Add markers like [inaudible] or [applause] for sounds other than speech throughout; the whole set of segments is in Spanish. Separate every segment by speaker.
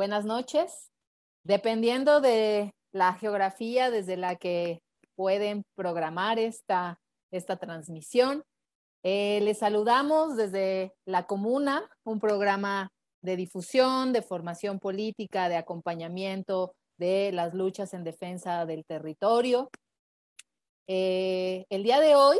Speaker 1: buenas noches, dependiendo de la geografía desde la que pueden programar esta, esta transmisión. Eh, les saludamos desde La Comuna, un programa de difusión, de formación política, de acompañamiento de las luchas en defensa del territorio. Eh, el día de hoy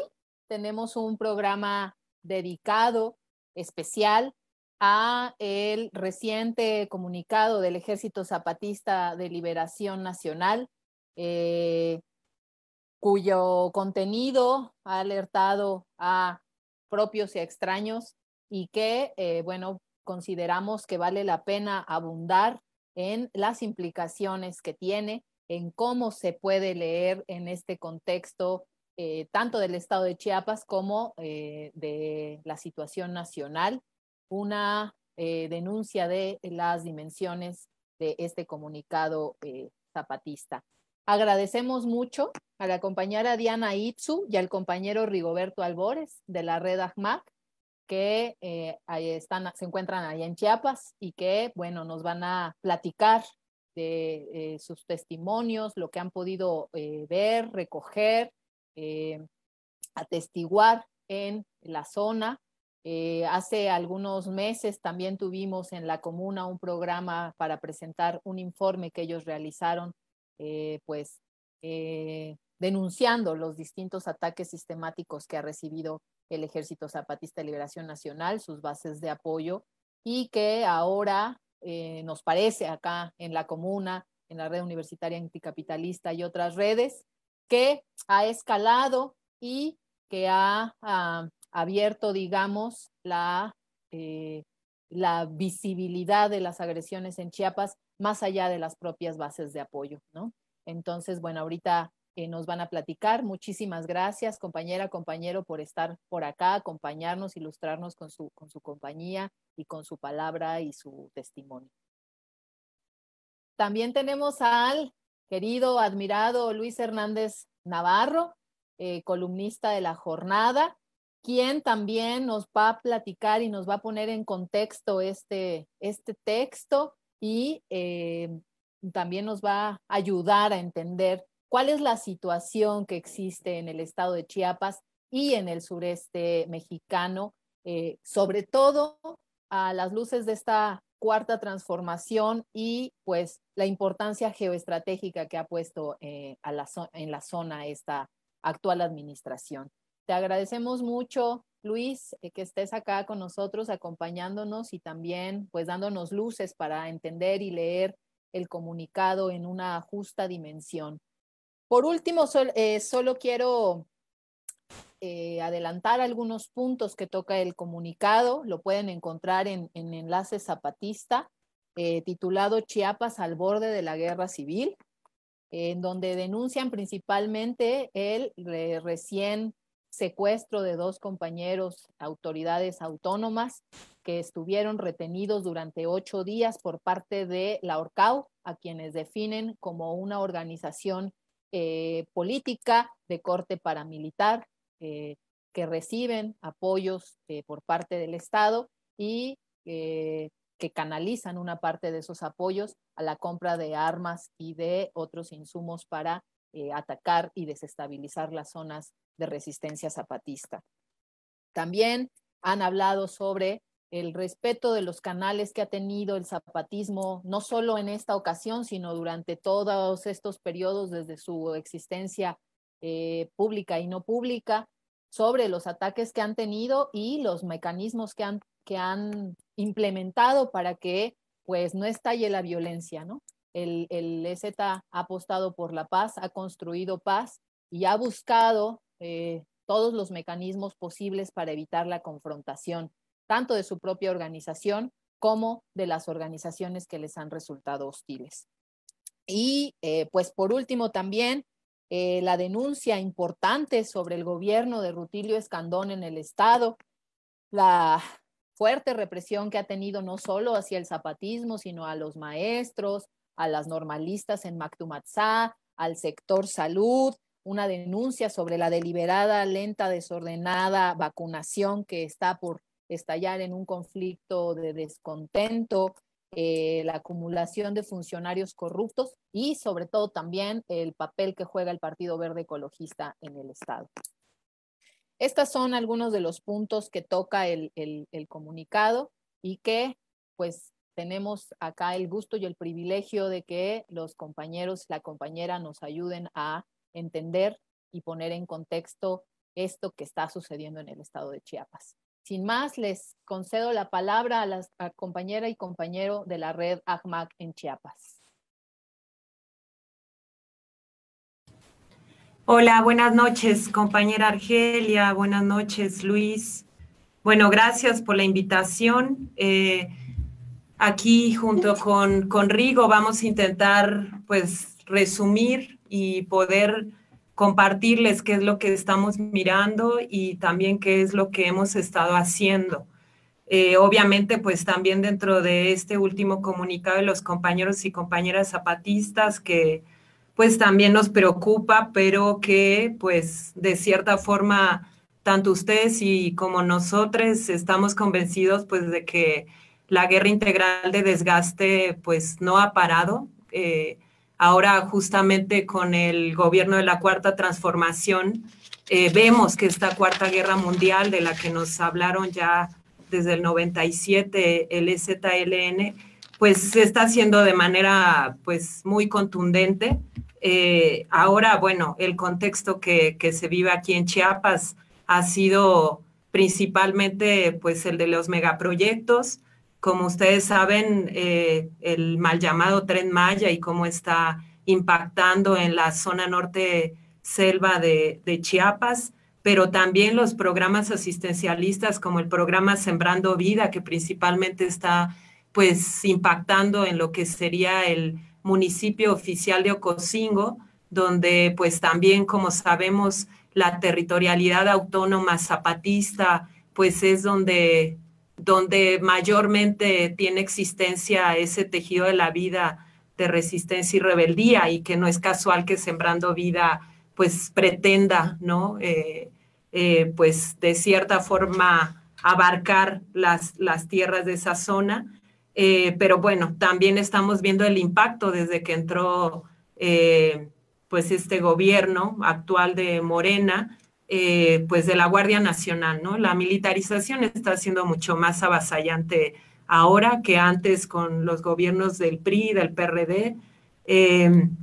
Speaker 1: tenemos un programa dedicado especial a el reciente comunicado del Ejército Zapatista de Liberación Nacional, eh, cuyo contenido ha alertado a propios y extraños y que, eh, bueno, consideramos que vale la pena abundar en las implicaciones que tiene, en cómo se puede leer en este contexto eh, tanto del estado de Chiapas como de la situación nacional, una denuncia de las dimensiones de este comunicado zapatista. Agradecemos mucho a la compañera Diana Itzu y al compañero Rigoberto Albores de la red AHMAC, que eh, ahí están, se encuentran ahí en Chiapas y que, bueno, nos van a platicar de eh, sus testimonios, lo que han podido eh, ver, recoger, atestiguar en la zona. Hace algunos meses también tuvimos en la comuna un programa para presentar un informe que ellos realizaron eh, pues eh, denunciando los distintos ataques sistemáticos que ha recibido el Ejército Zapatista de Liberación Nacional, sus bases de apoyo, y que ahora eh, nos parece acá en la comuna, en la red universitaria anticapitalista y otras redes, que ha escalado y que ha, ha abierto, digamos, la, la visibilidad de las agresiones en Chiapas más allá de las propias bases de apoyo, ¿no? Entonces, bueno, ahorita eh, nos van a platicar. Muchísimas gracias, compañera, compañero, por estar por acá, acompañarnos, ilustrarnos con su, con su compañía y con su palabra y su testimonio. También tenemos al querido, admirado Luis Hernández Navarro, eh, columnista de la jornada, quien también nos va a platicar y nos va a poner en contexto este, este texto y eh, también nos va a ayudar a entender cuál es la situación que existe en el estado de Chiapas y en el sureste mexicano, eh, sobre todo a las luces de esta cuarta transformación y pues la importancia geoestratégica que ha puesto eh, en la zona esta actual administración. Te agradecemos mucho, Luis, eh, que estés acá con nosotros acompañándonos y también pues dándonos luces para entender y leer el comunicado en una justa dimensión. Por último, eh, solo quiero eh, adelantar algunos puntos que toca el comunicado. Lo pueden encontrar en, Enlace Zapatista, titulado Chiapas al borde de la guerra civil, en donde denuncian principalmente el recién secuestro de dos compañeros autoridades autónomas que estuvieron retenidos durante ocho días por parte de la ORCAU, a quienes definen como una organización eh, política de corte paramilitar eh, que reciben apoyos eh, por parte del Estado y que canalizan una parte de esos apoyos a la compra de armas y de otros insumos para atacar y desestabilizar las zonas de resistencia zapatista. También han hablado sobre el respeto de los canales que ha tenido el zapatismo, no solo en esta ocasión, sino durante todos estos periodos desde su existencia eh, pública y no pública, sobre los ataques que han tenido y los mecanismos que han, que han implementado para que pues no estalle la violencia, ¿no? El, el EZ ha apostado por la paz, ha construido paz y ha buscado eh, todos los mecanismos posibles para evitar la confrontación, tanto de su propia organización como de las organizaciones que les han resultado hostiles. Y eh, pues por último también eh, la denuncia importante sobre el gobierno de Rutilio Escandón en el Estado, la fuerte represión que ha tenido no solo hacia el zapatismo, sino a los maestros, a las normalistas en Mactumatzá, al sector salud, una denuncia sobre la deliberada, lenta, desordenada vacunación que está por estallar en un conflicto de descontento, eh, la acumulación de funcionarios corruptos y sobre todo también el papel que juega el Partido Verde Ecologista en el Estado. Estos son algunos de los puntos que toca el, el comunicado y que pues tenemos acá el gusto y el privilegio de que los compañeros, la compañera nos ayuden a entender y poner en contexto esto que está sucediendo en el estado de Chiapas. Sin más, les concedo la palabra a la compañera y compañero de la red ACMAC en Chiapas.
Speaker 2: Hola, buenas noches, compañera Argelia. Buenas noches, Luis. Bueno, gracias por la invitación. Eh, aquí junto con, con Rigo vamos a intentar pues resumir y poder compartirles qué es lo que estamos mirando y también qué es lo que hemos estado haciendo. Eh, obviamente, pues también dentro de este último comunicado de los compañeros y compañeras zapatistas que pues también nos preocupa, pero que pues de cierta forma tanto ustedes y como nosotros estamos convencidos pues de que la guerra integral de desgaste pues no ha parado. Eh, Ahora justamente con el gobierno de la Cuarta Transformación, eh, vemos que esta Cuarta Guerra Mundial, de la que nos hablaron ya desde el 97, el EZLN, pues se está haciendo de manera pues muy contundente. Eh, ahora, bueno, el contexto que, que, se vive aquí en Chiapas ha sido principalmente pues el de los megaproyectos, como ustedes saben, eh, el mal llamado tren Maya y cómo está impactando en la zona norte selva de, Chiapas, pero también los programas asistencialistas como el programa Sembrando Vida, que principalmente está pues impactando en lo que sería el municipio oficial de Ocosingo, donde pues también como sabemos la territorialidad autónoma zapatista pues es donde donde mayormente tiene existencia ese tejido de la vida de resistencia y rebeldía y que no es casual que Sembrando Vida pues pretenda, ¿no? Eh, eh, pues de cierta forma abarcar las, las tierras de esa zona. Eh, pero bueno, también estamos viendo el impacto desde que entró pues este gobierno actual de Morena, eh, pues de la Guardia Nacional, ¿no? La militarización está siendo mucho más avasallante ahora que antes con los gobiernos del PRI, del PRD. Em,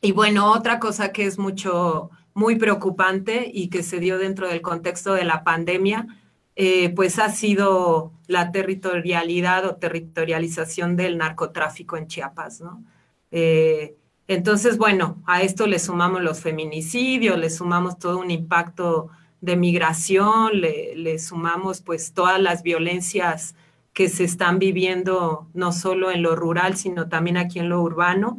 Speaker 2: y bueno, otra cosa que es mucho, muy preocupante y que se dio dentro del contexto de la pandemia, eh, pues ha sido la territorialidad o territorialización del narcotráfico en Chiapas, ¿no? Eh, entonces, bueno, a esto le sumamos los feminicidios, le sumamos todo un impacto de migración, le, sumamos pues todas las violencias que se están viviendo no solo en lo rural, sino también aquí en lo urbano.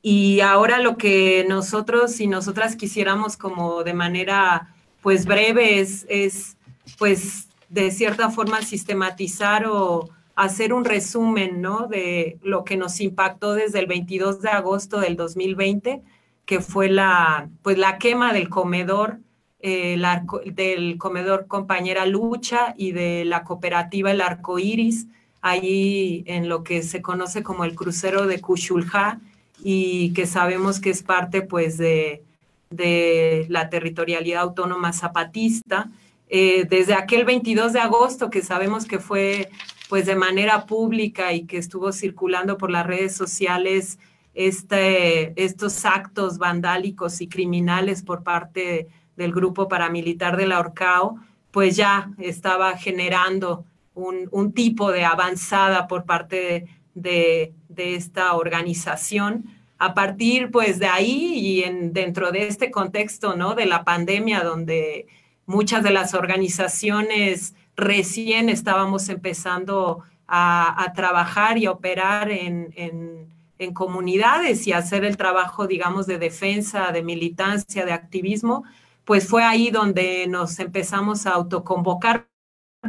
Speaker 2: Y ahora lo que nosotros y nosotras quisiéramos como de manera pues breve es, es pues de cierta forma sistematizar o hacer un resumen, ¿no? De lo que nos impactó desde el 22 de agosto del 2020, que fue la, pues la quema del comedor, eh, del comedor Compañera Lucha y de la cooperativa El Arco Iris, allí en lo que se conoce como el crucero de Cuchulja y que sabemos que es parte, pues, de, de la territorialidad autónoma zapatista. Eh, desde aquel 22 de agosto, que sabemos que fue pues de manera pública y que estuvo circulando por las redes sociales este, estos actos vandálicos y criminales por parte del grupo paramilitar de la Orcao, pues ya estaba generando un, tipo de avanzada por parte de, esta organización. A partir pues de ahí y en, dentro de este contexto ¿no? de la pandemia donde muchas de las organizaciones recién estábamos empezando a, trabajar y a operar en, en, comunidades y hacer el trabajo, digamos, de defensa, de militancia, de activismo, pues fue ahí donde nos empezamos a autoconvocar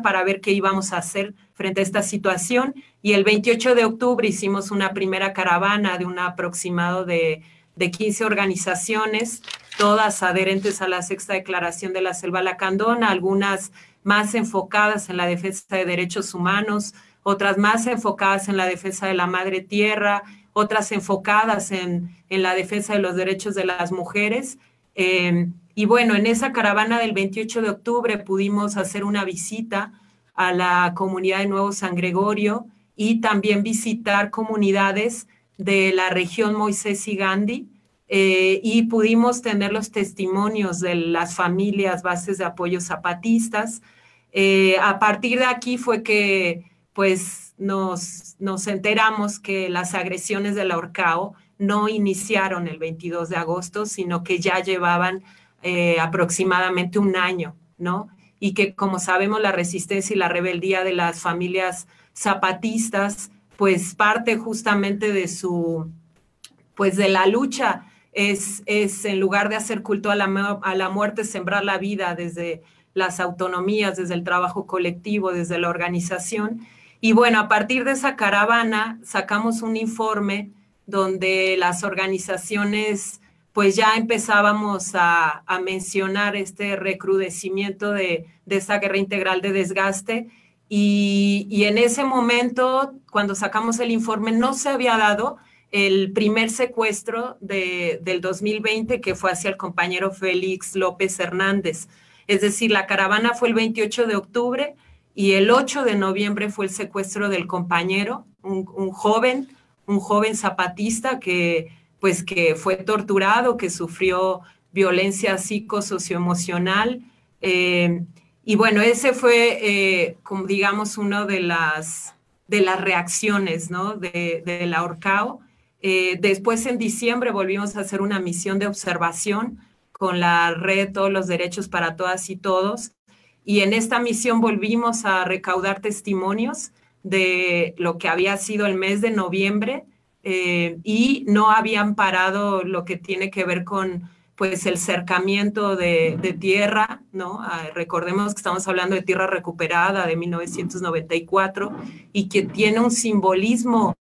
Speaker 2: para ver qué íbamos a hacer frente a esta situación. Y el 28 de octubre hicimos una primera caravana de un aproximado de, de 15 organizaciones, todas adherentes a la sexta declaración de la Selva Lacandona, algunas más enfocadas en la defensa de derechos humanos, otras más enfocadas en la defensa de la madre tierra, otras enfocadas en, la defensa de los derechos de las mujeres. Em, y bueno, en esa caravana del 28 de octubre pudimos hacer una visita a la comunidad de Nuevo San Gregorio y también visitar comunidades de la región Moisés y Gandhi. Eh, y pudimos tener los testimonios de las familias bases de apoyo zapatistas. Eh, a partir de aquí fue que pues nos, nos enteramos que las agresiones de la Orcao no iniciaron el 22 de agosto, sino que ya llevaban eh, aproximadamente un año, ¿no? Y que como sabemos la resistencia y la rebeldía de las familias zapatistas, pues parte justamente de su, pues de la lucha es, es en lugar de hacer culto a la, a la muerte, sembrar la vida desde las autonomías, desde el trabajo colectivo, desde la organización. Y bueno, a partir de esa caravana sacamos un informe donde las organizaciones pues ya empezábamos a, mencionar este recrudecimiento de, esa guerra integral de desgaste. Y, en ese momento, cuando sacamos el informe, no se había dado el primer secuestro del 2020 que fue hacia el compañero Félix López Hernández. Es decir, la caravana fue el 28 de octubre y el 8 de noviembre fue el secuestro del compañero, un, joven, un joven zapatista que pues que fue torturado, que sufrió violencia psicosocioemocional. Eh, y bueno, ese fue, eh, como digamos, una de las, de las reacciones ¿no? de, la. Eh, después, en diciembre, volvimos a hacer una misión de observación con la red Todos los Derechos para Todas y Todos. Y en esta misión volvimos a recaudar testimonios de lo que había sido el mes de noviembre eh, y no habían parado lo que tiene que ver con pues el cercamiento de, tierra, ¿no? Ah, recordemos que estamos hablando de tierra recuperada de 1994 y que tiene un simbolismo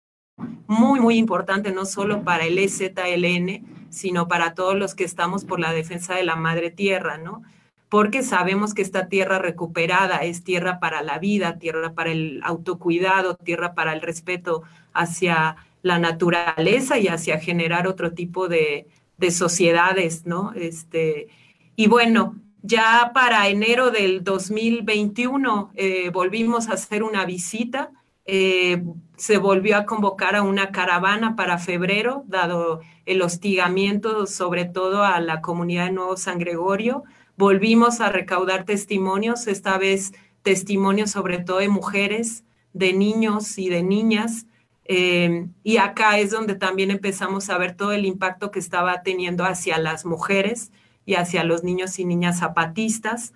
Speaker 2: muy, muy importante, no solo para el EZLN, sino para todos los que estamos por la defensa de la madre tierra, ¿no? porque sabemos que esta tierra recuperada es tierra para la vida, tierra para el autocuidado, tierra para el respeto hacia la naturaleza y hacia generar otro tipo de, sociedades, ¿no? Este, y bueno, ya para enero del 2021 eh, volvimos a hacer una visita, eh, se volvió a convocar a una caravana para febrero, dado el hostigamiento sobre todo a la comunidad de Nuevo San Gregorio, volvimos a recaudar testimonios, esta vez testimonios sobre todo de mujeres, de niños y de niñas. Eh, y acá es donde también empezamos a ver todo el impacto que estaba teniendo hacia las mujeres y hacia los niños y niñas zapatistas.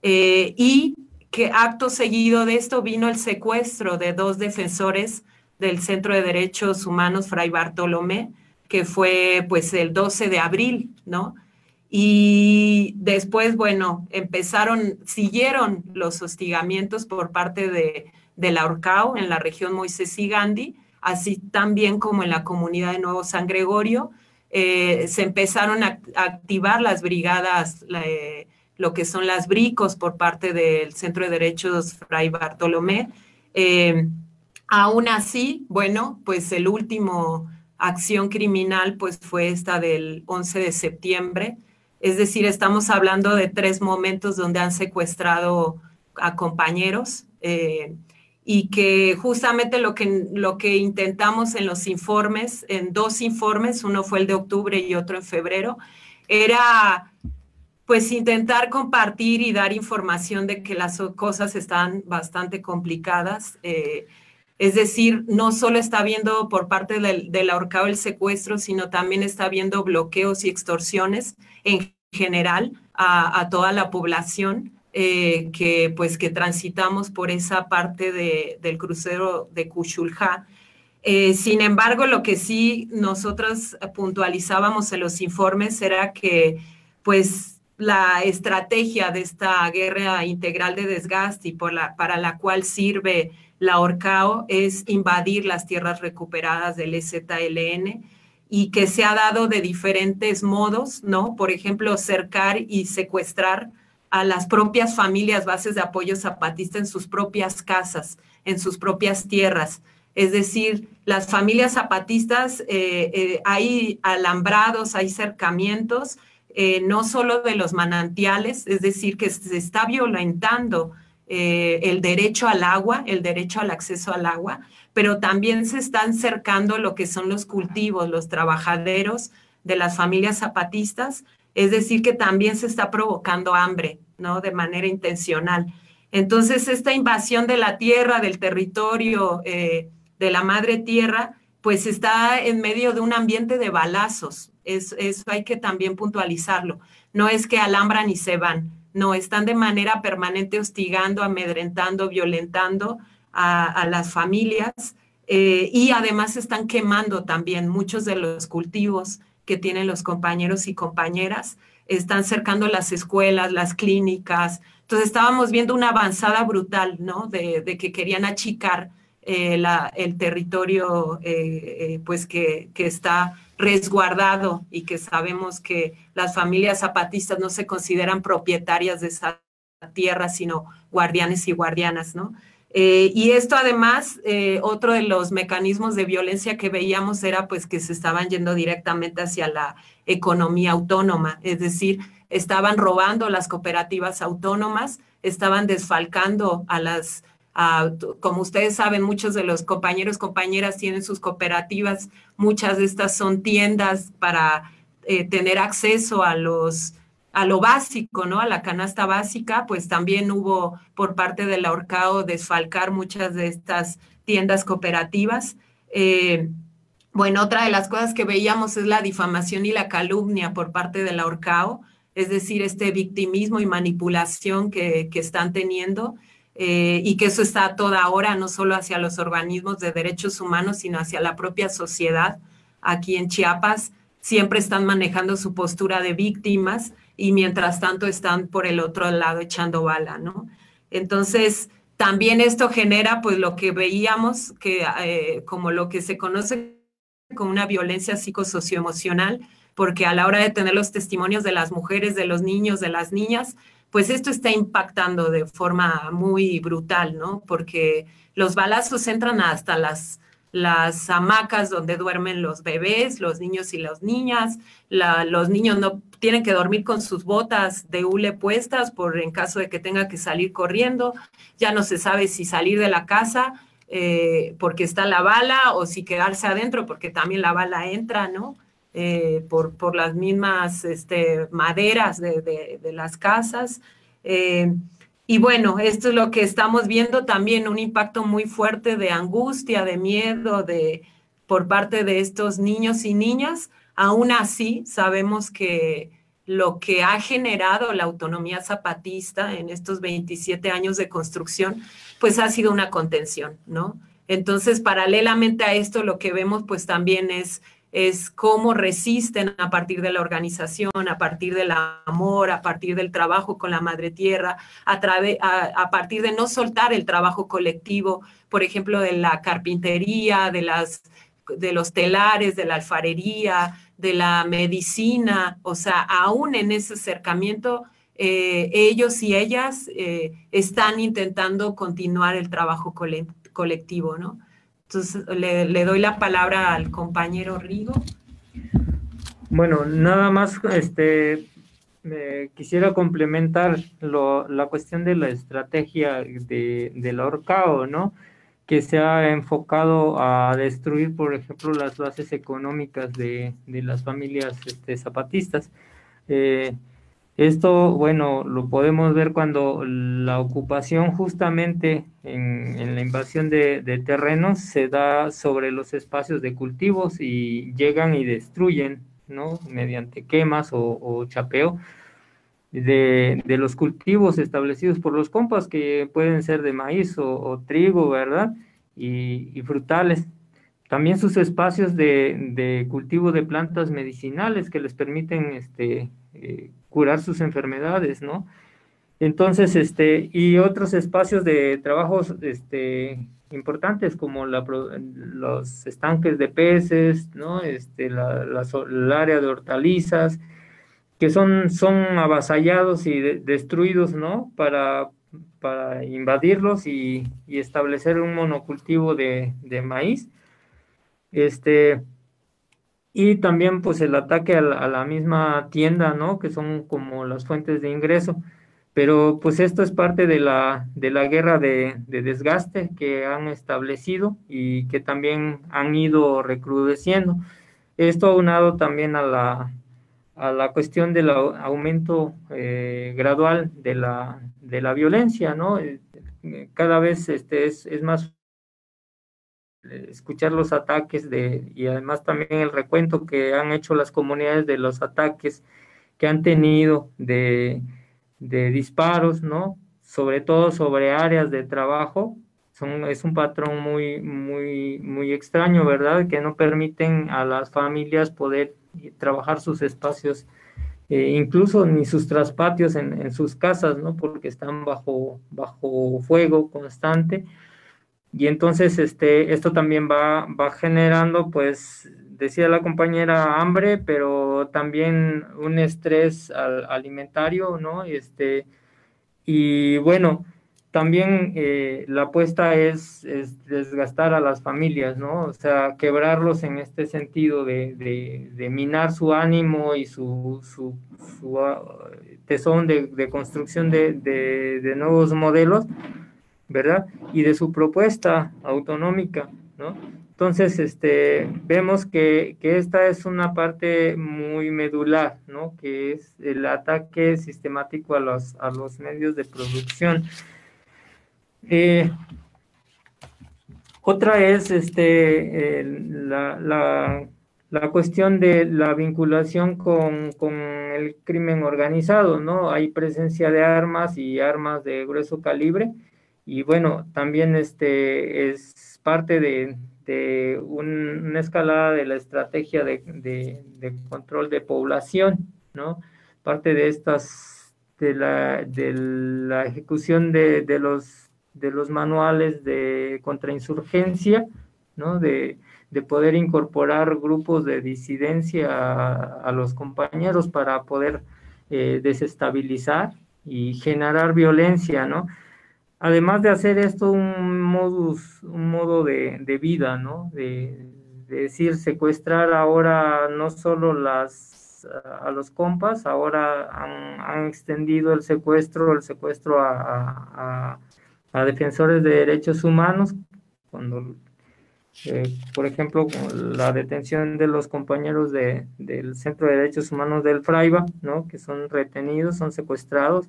Speaker 2: Eh, y que acto seguido de esto vino el secuestro de dos defensores del Centro de Derechos Humanos Fray Bartolomé, que fue pues el 12 de abril, ¿no? Y después, bueno, empezaron, siguieron los hostigamientos por parte de, de la Orcao en la región Moisés y Gandhi, así también como en la comunidad de Nuevo San Gregorio. Eh, se empezaron a, activar las brigadas, eh, lo que son las bricos por parte del Centro de Derechos Fray Bartolomé. Eh, aún así, bueno, pues el último acción criminal pues fue esta del 11 de septiembre, es decir, estamos hablando de tres momentos donde han secuestrado a compañeros eh, y que justamente lo que, lo que intentamos en los informes, en dos informes, uno fue el de octubre y otro en febrero, era pues intentar compartir y dar información de que las cosas están bastante complicadas. Eh, es decir, no solo está viendo por parte del, del ahorcado el secuestro, sino también está viendo bloqueos y extorsiones en general a, toda la población eh, que pues que transitamos por esa parte del crucero de Cuchulja. Eh, sin embargo, lo que sí nosotros puntualizábamos en los informes era que pues la estrategia de esta guerra integral de desgaste y por la, para la cual sirve la ORCAO es invadir las tierras recuperadas del EZLN y que se ha dado de diferentes modos, ¿no? Por ejemplo, cercar y secuestrar a las propias familias bases de apoyo zapatista en sus propias casas, en sus propias tierras. Es decir, las familias zapatistas, eh, eh, hay alambrados, hay cercamientos, eh, no solo de los manantiales, es decir, que se está violentando el derecho al agua, el derecho al acceso al agua, pero también se están cercando lo que son los cultivos, los trabajaderos de las familias zapatistas, es decir, que también se está provocando hambre, ¿no? De manera intencional. Entonces, esta invasión de la tierra, del territorio, eh, de la madre tierra, pues está en medio de un ambiente de balazos. Eso hay que también puntualizarlo. No es que alambran y se van, no, están de manera permanente hostigando, amedrentando, violentando a, las familias eh, y además están quemando también muchos de los cultivos que tienen los compañeros y compañeras, están cercando las escuelas, las clínicas. Entonces estábamos viendo una avanzada brutal, ¿no? De, que querían achicar eh, el territorio, eh, pues que, está resguardado y que sabemos que las familias zapatistas no se consideran propietarias de esa tierra, sino guardianes y guardianas, ¿no? Eh, y esto además, eh, otro de los mecanismos de violencia que veíamos era pues que se estaban yendo directamente hacia la economía autónoma, es decir, estaban robando las cooperativas autónomas, estaban desfalcando a las, como ustedes saben, muchos de los compañeros, compañeras tienen sus cooperativas, muchas de estas son tiendas para eh, tener acceso a los a lo básico, ¿no? A la canasta básica, pues también hubo por parte del ahorcado desfalcar muchas de estas tiendas cooperativas. Eh, bueno, otra de las cosas que veíamos es la difamación y la calumnia por parte del ahorcado, es decir, este victimismo y manipulación que, están teniendo. Eh, y que eso está toda hora, no solo hacia los organismos de derechos humanos, sino hacia la propia sociedad. Aquí en Chiapas siempre están manejando su postura de víctimas y mientras tanto están por el otro lado echando bala, ¿no? Entonces, también esto genera pues lo que veíamos que eh, como lo que se conoce como una violencia psicosocioemocional, porque a la hora de tener los testimonios de las mujeres, de los niños, de las niñas, pues esto está impactando de forma muy brutal, ¿no? Porque los balazos entran hasta las las hamacas donde duermen los bebés, los niños y las niñas. los niños no tienen que dormir con sus botas de hule puestas por en caso de que tenga que salir corriendo. Ya no se sabe si salir de la casa eh, porque está la bala o si quedarse adentro porque también la bala entra, ¿no? Eh, por, por, las mismas este, maderas de, las casas. Eh, y bueno, esto es lo que estamos viendo también, un impacto muy fuerte de angustia, de miedo, de por parte de estos niños y niñas. Aún así, sabemos que lo que ha generado la autonomía zapatista en estos 27 años de construcción, pues ha sido una contención, ¿no? Entonces, paralelamente a esto, lo que vemos pues también es es cómo resisten a partir de la organización, a partir del amor, a partir del trabajo con la madre tierra, a, a, partir de no soltar el trabajo colectivo, por ejemplo, de la carpintería, de, las, de los telares, de la alfarería, de la medicina, o sea, aún en ese acercamiento, eh, ellos y ellas eh, están intentando continuar el trabajo colectivo, ¿no? Entonces le, doy la palabra al compañero Rigo.
Speaker 3: Bueno, nada más este, quisiera complementar la cuestión de la estrategia de, del ahorcado, ¿no? Que se ha enfocado a destruir, por ejemplo, las bases económicas de, las familias este, zapatistas. Eh, esto, bueno, lo podemos ver cuando la ocupación justamente en, la invasión de, terrenos se da sobre los espacios de cultivos y llegan y destruyen, ¿no? Mediante quemas o, chapeo de, los cultivos establecidos por los compas, que pueden ser de maíz o, trigo, ¿verdad? Y, frutales. También sus espacios de, cultivo de plantas medicinales que les permiten este, eh, curar sus enfermedades, ¿no? Entonces, este, y otros espacios de trabajos este, importantes como los estanques de peces, ¿no? Este, la, el área de hortalizas, que son, son avasallados y destruidos, ¿no? Para, para invadirlos y, establecer un monocultivo de, de, maíz. Este, y también pues el ataque a la, misma tienda, ¿no? Que son como las fuentes de ingreso. Pero pues esto es parte de la, de la guerra de, de desgaste que han establecido y que también han ido recrudeciendo. Esto aunado también a la, a la cuestión del aumento eh, gradual de la, de la violencia, ¿no? Eh, cada vez este, es, es más escuchar los ataques de, y además también el recuento que han hecho las comunidades de los ataques que han tenido de, de disparos, ¿no? Sobre todo sobre áreas de trabajo, son, es un patrón muy, muy, muy extraño, ¿verdad? Que no permiten a las familias poder trabajar sus espacios, eh, incluso ni sus traspatios en, en, sus casas, ¿no? Porque están bajo, bajo fuego constante. Y entonces este, esto también va, va generando, pues, decía la compañera, hambre, pero también un estrés alimentario, ¿no? Este, y bueno, también eh, la apuesta es, desgastar a las familias, ¿no? O sea, quebrarlos en este sentido de, minar su ánimo y su, su, ah, tesón de, construcción de, nuevos modelos, ¿verdad? Y de su propuesta autonómica, ¿no? Entonces, este, vemos que, que, esta es una parte muy medular, ¿no? Que es el ataque sistemático a los, a los medios de producción. Eh, otra es este, la, la, cuestión de la vinculación con, con, el crimen organizado, ¿no? Hay presencia de armas y armas de grueso calibre y bueno, también este es parte de, de una escalada de la estrategia de, de, control de población, ¿no? Parte de estas, de la, la ejecución de, los de los manuales de contrainsurgencia, ¿no? De, poder incorporar grupos de disidencia a, los compañeros para poder eh, desestabilizar y generar violencia, ¿no? Además de hacer esto un modus, un modo de, vida, ¿no? De, decir, secuestrar ahora no solo las a los compas, ahora han, extendido el secuestro, el secuestro a a defensores de derechos humanos, cuando, eh, por ejemplo, la detención de los compañeros de, del Centro de Derechos Humanos del Fraiba, ¿no? que son retenidos, son secuestrados,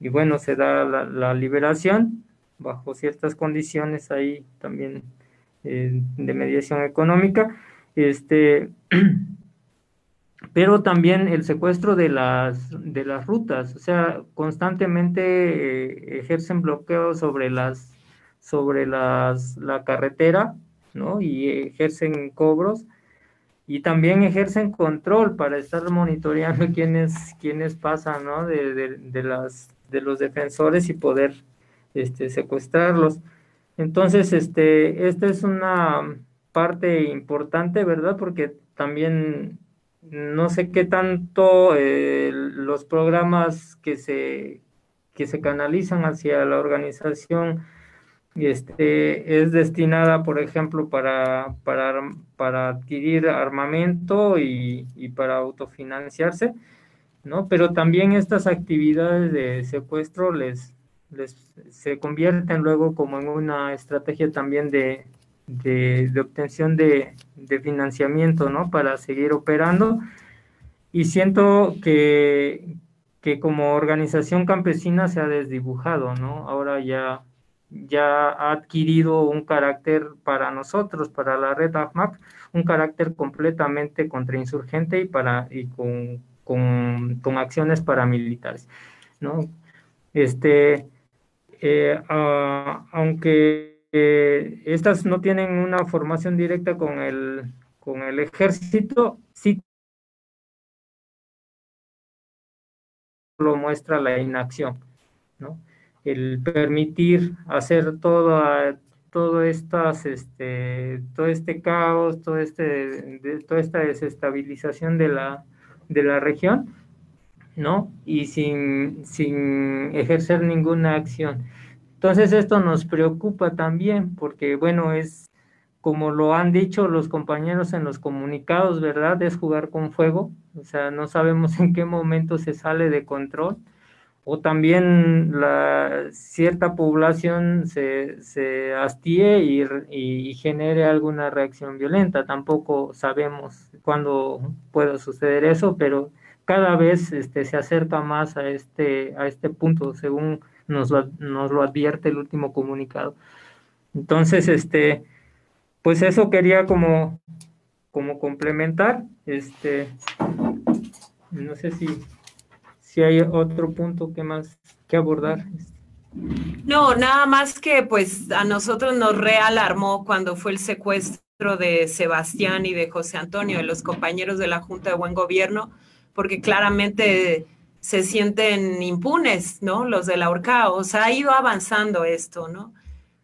Speaker 3: y bueno, se da la, liberación bajo ciertas condiciones ahí también eh, de mediación económica. Este, [clears throat] pero también el secuestro de las, de las rutas, o sea, constantemente eh, ejercen bloqueos sobre las sobre las, la carretera, ¿no? Y ejercen cobros y también ejercen control para estar monitoreando [laughs] quiénes, quiénes pasan, ¿no? De, de, las, de los defensores y poder este, secuestrarlos. Entonces, este, esta es una parte importante, ¿verdad? Porque también no sé qué tanto eh, los programas que se, que se canalizan hacia la organización este, es destinada, por ejemplo, para, para, para adquirir armamento y, y, para autofinanciarse, ¿no? Pero también estas actividades de secuestro les, les se convierten luego como en una estrategia también de, de, obtención de, financiamiento, ¿no? Para seguir operando. Y siento que, que como organización campesina se ha desdibujado, ¿no? Ahora ya, ya ha adquirido un carácter para nosotros, para la red AFMAC, un carácter completamente contrainsurgente y, para, y con, con, acciones paramilitares, ¿no? Este, eh, aunque estas no tienen una formación directa con el, con el ejército, sí lo muestra la inacción, ¿no? El permitir hacer todo, todo estas, este, todo este caos, todo este, toda esta desestabilización de la, de la región, ¿no? Y sin, sin ejercer ninguna acción. Entonces esto nos preocupa también porque, bueno, es como lo han dicho los compañeros en los comunicados, ¿verdad? Es jugar con fuego, o sea, no sabemos [laughs] en qué momento se sale de control o también la cierta población se, se hastíe y, y, genere alguna reacción violenta. Tampoco sabemos cuándo puede suceder eso, pero cada vez este, se acerca más a este, a este punto, según nos lo, nos lo advierte el último comunicado. Entonces, este, pues eso quería como, como complementar. Este, no sé si si hay otro punto que más que abordar.
Speaker 2: No, nada más que pues a nosotros nos realarmó cuando fue el secuestro de Sebastián y de José Antonio, de los compañeros de la Junta de Buen Gobierno, porque claramente se sienten impunes, ¿no? Los de la horca, o sea, ha ido avanzando esto, ¿no?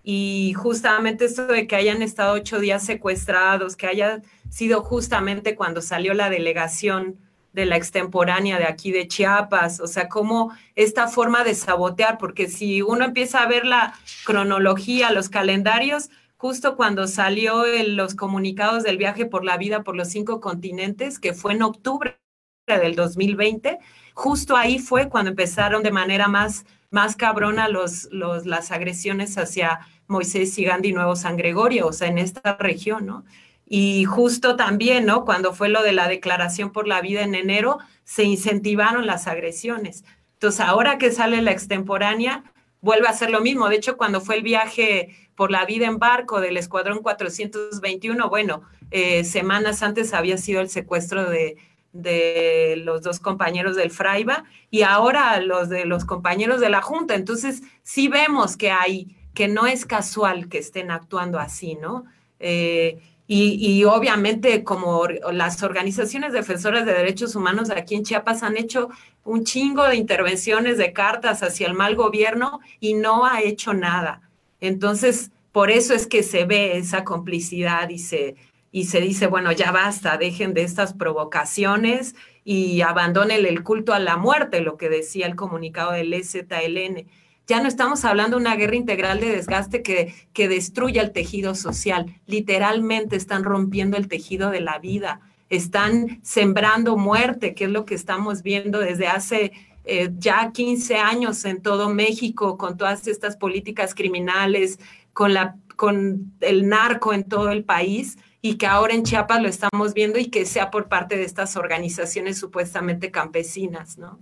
Speaker 2: Y justamente esto de que hayan estado ocho días secuestrados, que haya sido justamente cuando salió la delegación de la extemporánea de aquí de Chiapas, o sea, como esta forma de sabotear, porque si uno empieza a ver la cronología, los calendarios, justo cuando salió los comunicados del viaje por la vida por los cinco continentes, que fue en octubre del 2020, justo ahí fue cuando empezaron de manera más, más cabrona los, los, las agresiones hacia Moisés y Gandhi Nuevo San Gregorio, o sea, en esta región, ¿no? Y justo también, ¿no? Cuando fue lo de la declaración por la vida en enero, se incentivaron las agresiones. Entonces, ahora que sale la extemporánea, vuelve a ser lo mismo. De hecho, cuando fue el viaje por la vida en barco del Escuadrón 421, bueno, eh, semanas antes había sido el secuestro de, de los dos compañeros del Fraiba y ahora los de los compañeros de la Junta. Entonces, sí vemos que hay, que no es casual que estén actuando así, ¿no? Eh, y, obviamente como las organizaciones defensoras de derechos humanos aquí en Chiapas han hecho un chingo de intervenciones de cartas hacia el mal gobierno y no ha hecho nada. Entonces, por eso es que se ve esa complicidad y se, y se dice, bueno, ya basta, dejen de estas provocaciones y abandonen el culto a la muerte, lo que decía el comunicado del EZLN. Ya no estamos hablando de una guerra integral de desgaste que, que destruya el tejido social. Literalmente están rompiendo el tejido de la vida, están sembrando muerte, que es lo que estamos viendo desde hace eh, ya 15 años en todo México, con todas estas políticas criminales, con, la, con el narco en todo el país y que ahora en Chiapas lo estamos viendo y que sea por parte de estas organizaciones supuestamente campesinas, ¿no?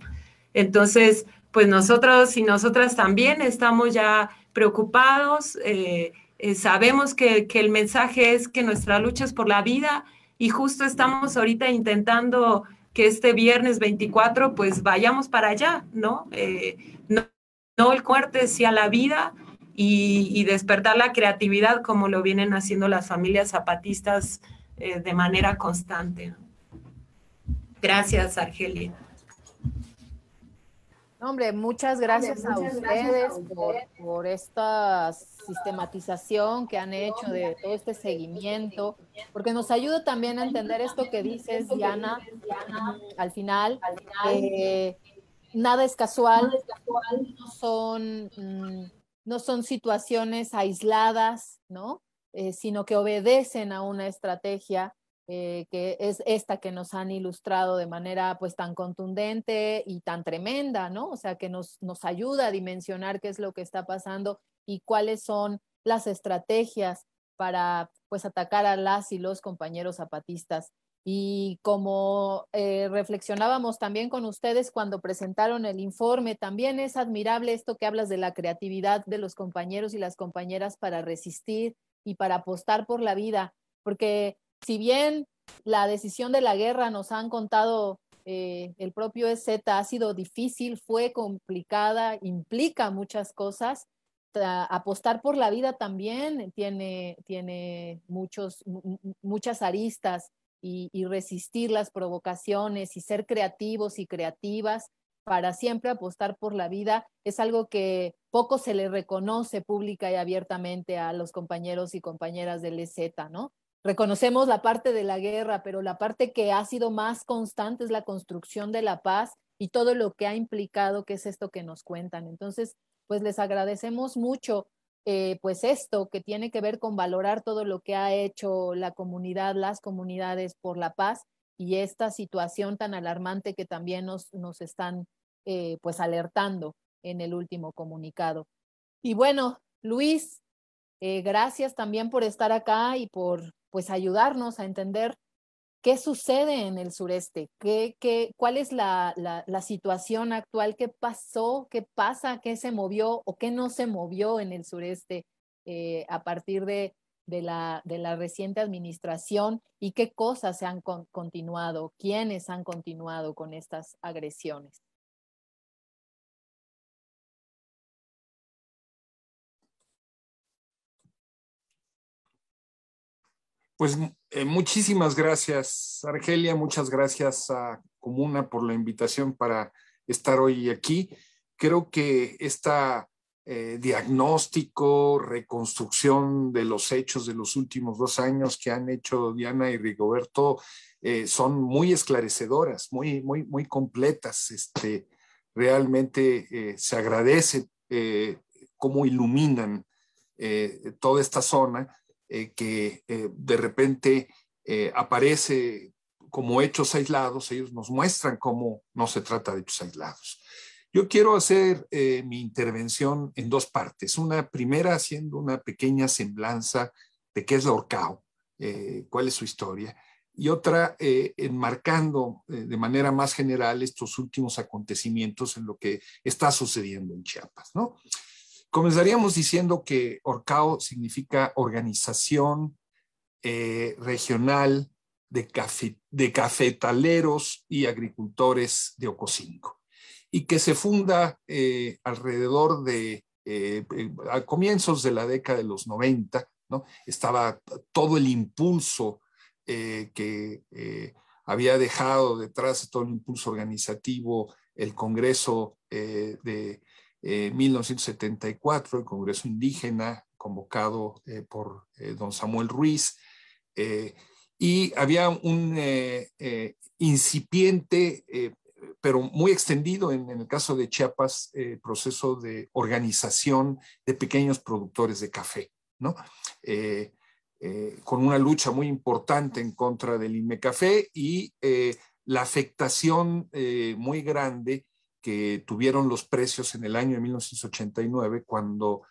Speaker 2: Entonces, pues nosotros y nosotras también estamos ya preocupados, eh, eh, sabemos que, el mensaje es que nuestra lucha es por la vida y justo estamos ahorita intentando que este viernes 24 pues vayamos para allá, ¿no? Eh, no, el corte, sí a la vida y, despertar la creatividad como lo vienen haciendo las familias zapatistas de manera constante. Gracias, Argelia.
Speaker 1: Hombre, muchas gracias a ustedes por, esta sistematización que han hecho de todo este seguimiento, porque nos ayuda también a entender esto que dices, Diana, al final. Eh, nada es casual, no son, mm, no son situaciones aisladas, ¿no? Eh, sino que obedecen a una estrategia eh, que es esta que nos han ilustrado de manera pues tan contundente y tan tremenda, ¿no? O sea, que nos, nos ayuda a dimensionar qué es lo que está pasando y cuáles son las estrategias para pues atacar a las y los compañeros zapatistas. Y como eh, reflexionábamos también con ustedes cuando presentaron el informe, también es admirable esto que hablas de la creatividad de los compañeros y las compañeras para resistir y para apostar por la vida, porque si bien la decisión de la guerra nos han contado eh, el propio EZ ha sido difícil, fue complicada, implica muchas cosas. apostar por la vida también tiene, tiene muchos, muchas aristas y, y, resistir las provocaciones y ser creativos y creativas para siempre apostar por la vida es algo que poco se le reconoce pública y abiertamente a los compañeros y compañeras del EZ, ¿no? Reconocemos la parte de la guerra, pero la parte que ha sido más constante es la construcción de la paz y todo lo que ha implicado, que es esto que nos cuentan. Entonces, pues les agradecemos mucho eh, pues esto que tiene que ver con valorar todo lo que ha hecho la comunidad, las comunidades por la paz y esta situación tan alarmante que también nos, nos están eh, pues alertando en el último comunicado. Y bueno, Luis, eh, gracias también por estar acá y por pues ayudarnos a entender qué sucede en el sureste, qué, qué, cuál es la, la, situación actual, qué pasó, qué pasa, qué se movió o qué no se movió en el sureste eh, a partir de, de, la, de la reciente administración y qué cosas se han continuado, quiénes han continuado con estas agresiones.
Speaker 4: Pues eh, muchísimas gracias, Argelia, muchas gracias a Comuna por la invitación para estar hoy aquí. Creo que esta eh, diagnóstico, reconstrucción de los hechos de los últimos dos años que han hecho Diana y Rigoberto eh, son muy esclarecedoras, muy, muy, muy completas. Este, realmente se agradece cómo iluminan toda esta zona eh, que eh, de repente eh, aparece como hechos aislados, ellos nos muestran cómo no se trata de hechos aislados. Yo quiero hacer mi intervención en dos partes. Una primera haciendo una pequeña semblanza de qué es la Orcao, cuál es su historia, y otra enmarcando de manera más general estos últimos acontecimientos en lo que está sucediendo en Chiapas, ¿no? Comenzaríamos diciendo que ORCAO significa Organización eh, Regional de, Cafetaleros y Agricultores de Ocosingo y que se funda eh, alrededor de, eh, a comienzos de la década de los 90, ¿no? Estaba todo el impulso que había dejado detrás, todo el impulso organizativo, el Congreso de en 1974, el Congreso Indígena, convocado eh, por eh, don Samuel Ruiz, eh, y había un incipiente, pero muy extendido en, el caso de Chiapas, proceso de organización de pequeños productores de café, ¿no? con una lucha muy importante en contra del INMECAFé y la afectación muy grande que tuvieron los precios en el año de 1989, cuando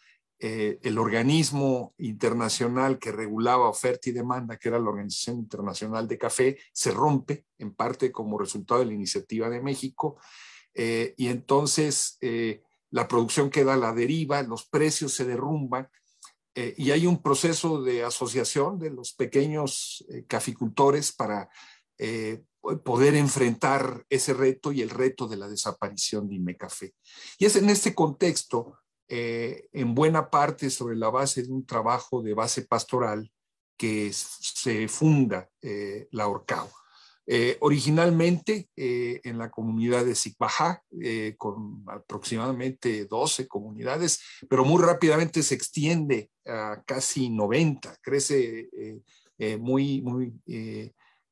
Speaker 4: eh, el organismo internacional que regulaba oferta y demanda, que era la Organización Internacional de Café, se rompe en parte como resultado de la iniciativa de México. Eh, y entonces eh, la producción queda a la deriva, los precios se derrumban y hay un proceso de asociación de los pequeños caficultores para poder enfrentar ese reto y el reto de la desaparición de Imecafé. Y es en este contexto, eh, en buena parte sobre la base de un trabajo de base pastoral, que se funda eh, la Orcao. Eh, originalmente en la comunidad de Sicbajá, con aproximadamente 12 comunidades, pero muy rápidamente se extiende a casi 90, crece muy, muy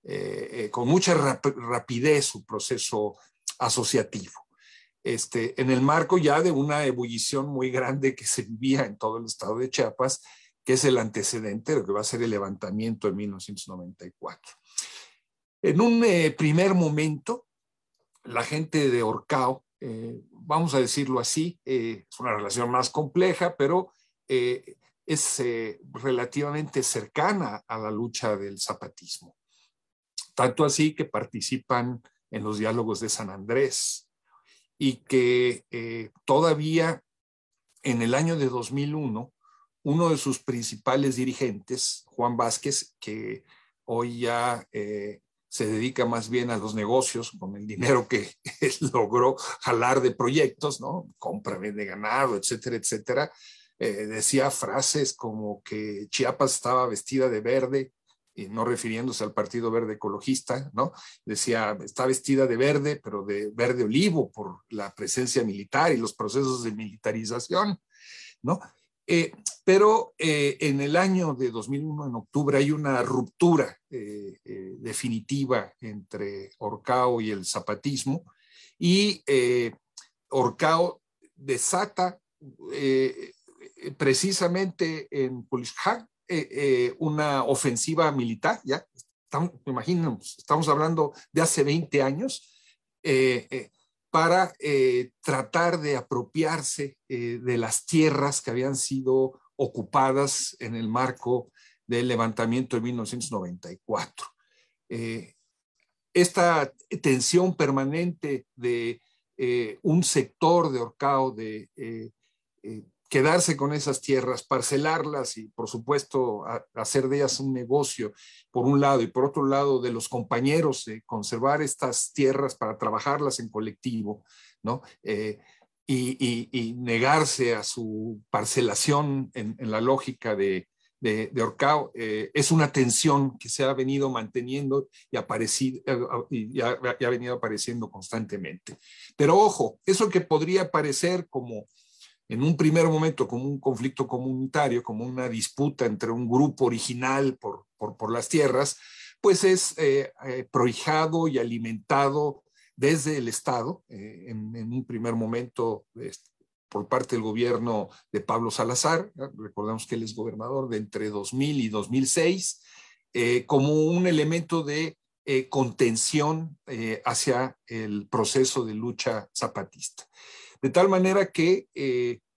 Speaker 4: eh, eh, con mucha rapidez su proceso asociativo. Este, en el marco ya de una ebullición muy grande que se vivía en todo el estado de Chiapas, que es el antecedente de lo que va a ser el levantamiento de 1994. En un eh, primer momento, la gente de Orcao, vamos a decirlo así, es una relación más compleja, pero es relativamente cercana a la lucha del zapatismo tanto así que participan en los diálogos de San Andrés y que eh, todavía en el año de 2001, uno de sus principales dirigentes, Juan Vázquez, que hoy ya eh, se dedica más bien a los negocios con el dinero que [laughs] logró jalar de proyectos, ¿no? Compra, de ganado, etcétera, etcétera. Eh, decía frases como que Chiapas estaba vestida de verde no refiriéndose al Partido Verde Ecologista, ¿no? Decía, está vestida de verde, pero de verde olivo por la presencia militar y los procesos de militarización, ¿no? Eh, pero eh, en el año de 2001, en octubre, hay una ruptura eh, definitiva entre Orcao y el zapatismo, Y Orcao desata precisamente en Polishak una ofensiva militar, ya, estamos, estamos hablando de hace 20 años, para tratar de apropiarse de las tierras que habían sido ocupadas en el marco del levantamiento de 1994. Eh, esta tensión permanente de eh, un sector de Orcao de eh, quedarse con esas tierras, parcelarlas y, por supuesto, hacer de ellas un negocio, por un lado, y por otro lado, de los compañeros, de conservar estas tierras para trabajarlas en colectivo, ¿no? y, negarse a su parcelación en, la lógica de, de, Orcao, eh, es una tensión que se ha venido manteniendo eh, y, ha, venido apareciendo constantemente. Pero ojo, eso que podría parecer como en un primer momento como un conflicto comunitario, como una disputa entre un grupo original por, por, las tierras, pues es eh, prohijado y alimentado desde el Estado, eh, en, un primer momento por parte del gobierno de Pablo Salazar, recordamos que él es gobernador de entre 2000 y 2006, eh, como un elemento de eh, contención hacia el proceso de lucha zapatista. De tal manera que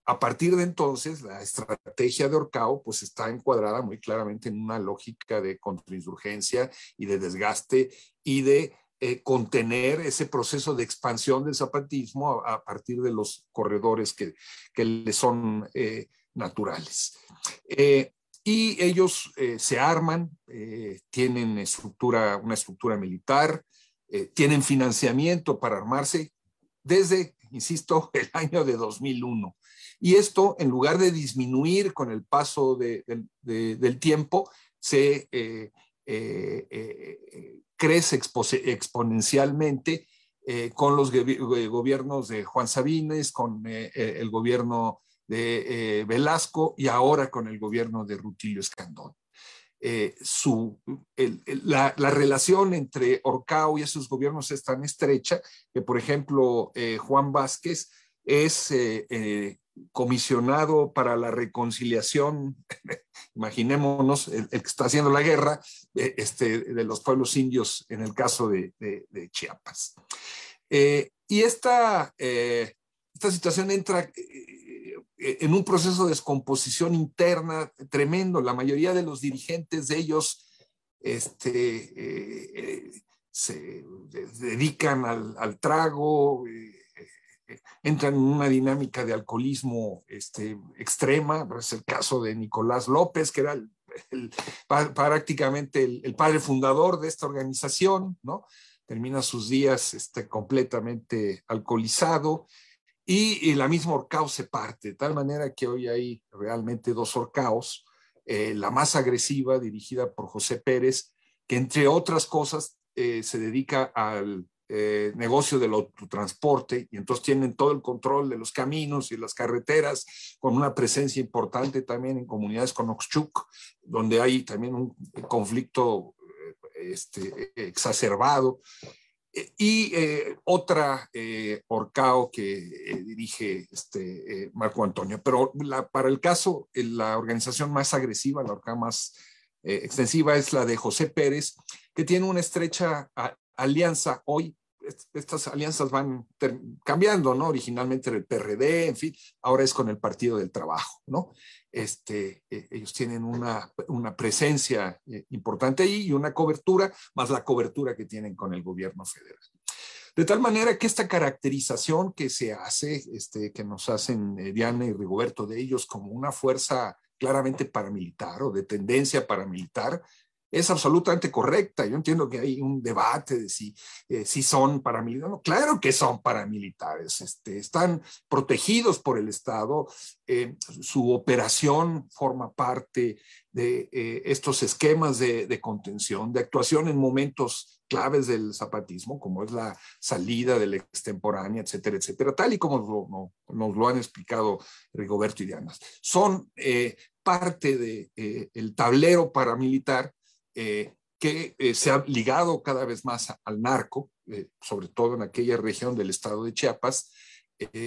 Speaker 4: a partir de entonces la estrategia de Orcao pues está encuadrada muy claramente en una lógica de contrainsurgencia y de desgaste y de eh, contener ese proceso de expansión del zapatismo a, partir de los corredores que, que le son eh, naturales. Eh, y ellos se arman, tienen estructura, una estructura militar, tienen financiamiento para armarse desde, insisto, [laughs] el año de 2001. Y esto, en lugar de disminuir con el paso de, del tiempo, se crece exponencialmente eh, con los eh, gobiernos de Juan Sabines, con eh, el gobierno de Velasco y ahora con el gobierno de Rutilio Escandón. Su, la, la, relación entre Orcao y esos gobiernos es tan estrecha que, por ejemplo, Juan Vázquez es comisionado para la reconciliación, [laughs] imaginémonos, el, que está haciendo la guerra eh, este, de los pueblos indios en el caso de, Chiapas. Eh, y esta, eh, esta situación entra en un proceso de descomposición interna tremendo. La mayoría de los dirigentes de ellos este, se dedican al, trago entran en una dinámica de alcoholismo este, extrema, es el caso de Nicolás López, que era prácticamente el, padre fundador de esta organización, ¿no? Termina sus días este, completamente alcoholizado y, la misma Orcao se parte, de tal manera que hoy hay realmente dos Orcaos, eh, la más agresiva dirigida por José Pérez, que entre otras cosas eh, se dedica al eh, negocio del autotransporte y entonces tienen todo el control de los caminos y las carreteras con una presencia importante también en comunidades con Oxchuc, donde hay también un conflicto este, exacerbado. Eh, y otra Orcao que dirige este, Marco Antonio. Pero para el caso, la organización más agresiva, la Orcao más extensiva es la de José Pérez, que tiene una estrecha alianza hoy estas alianzas van cambiando, ¿no? Originalmente era el PRD, en fin, ahora es con el Partido del Trabajo, ¿no? Este, eh, ellos tienen una, una presencia eh, importante ahí y una cobertura, más la cobertura que tienen con el gobierno federal. De tal manera que esta caracterización que se hace, este, que nos hacen eh, Diana y Rigoberto de ellos como una fuerza claramente paramilitar o de tendencia paramilitar, es absolutamente correcta. Yo entiendo que hay un debate de si, eh, si son paramilitares. claro que son paramilitares. Este, están protegidos por el Estado. Eh, su operación forma parte de eh, estos esquemas de, contención, de actuación en momentos claves del zapatismo, como es la salida de la extemporánea, etcétera, etcétera, tal y como nos lo han explicado Rigoberto y Diana. Son parte del el tablero paramilitar eh, que eh, se ha ligado cada vez más al narco, sobre todo en aquella región del estado de Chiapas,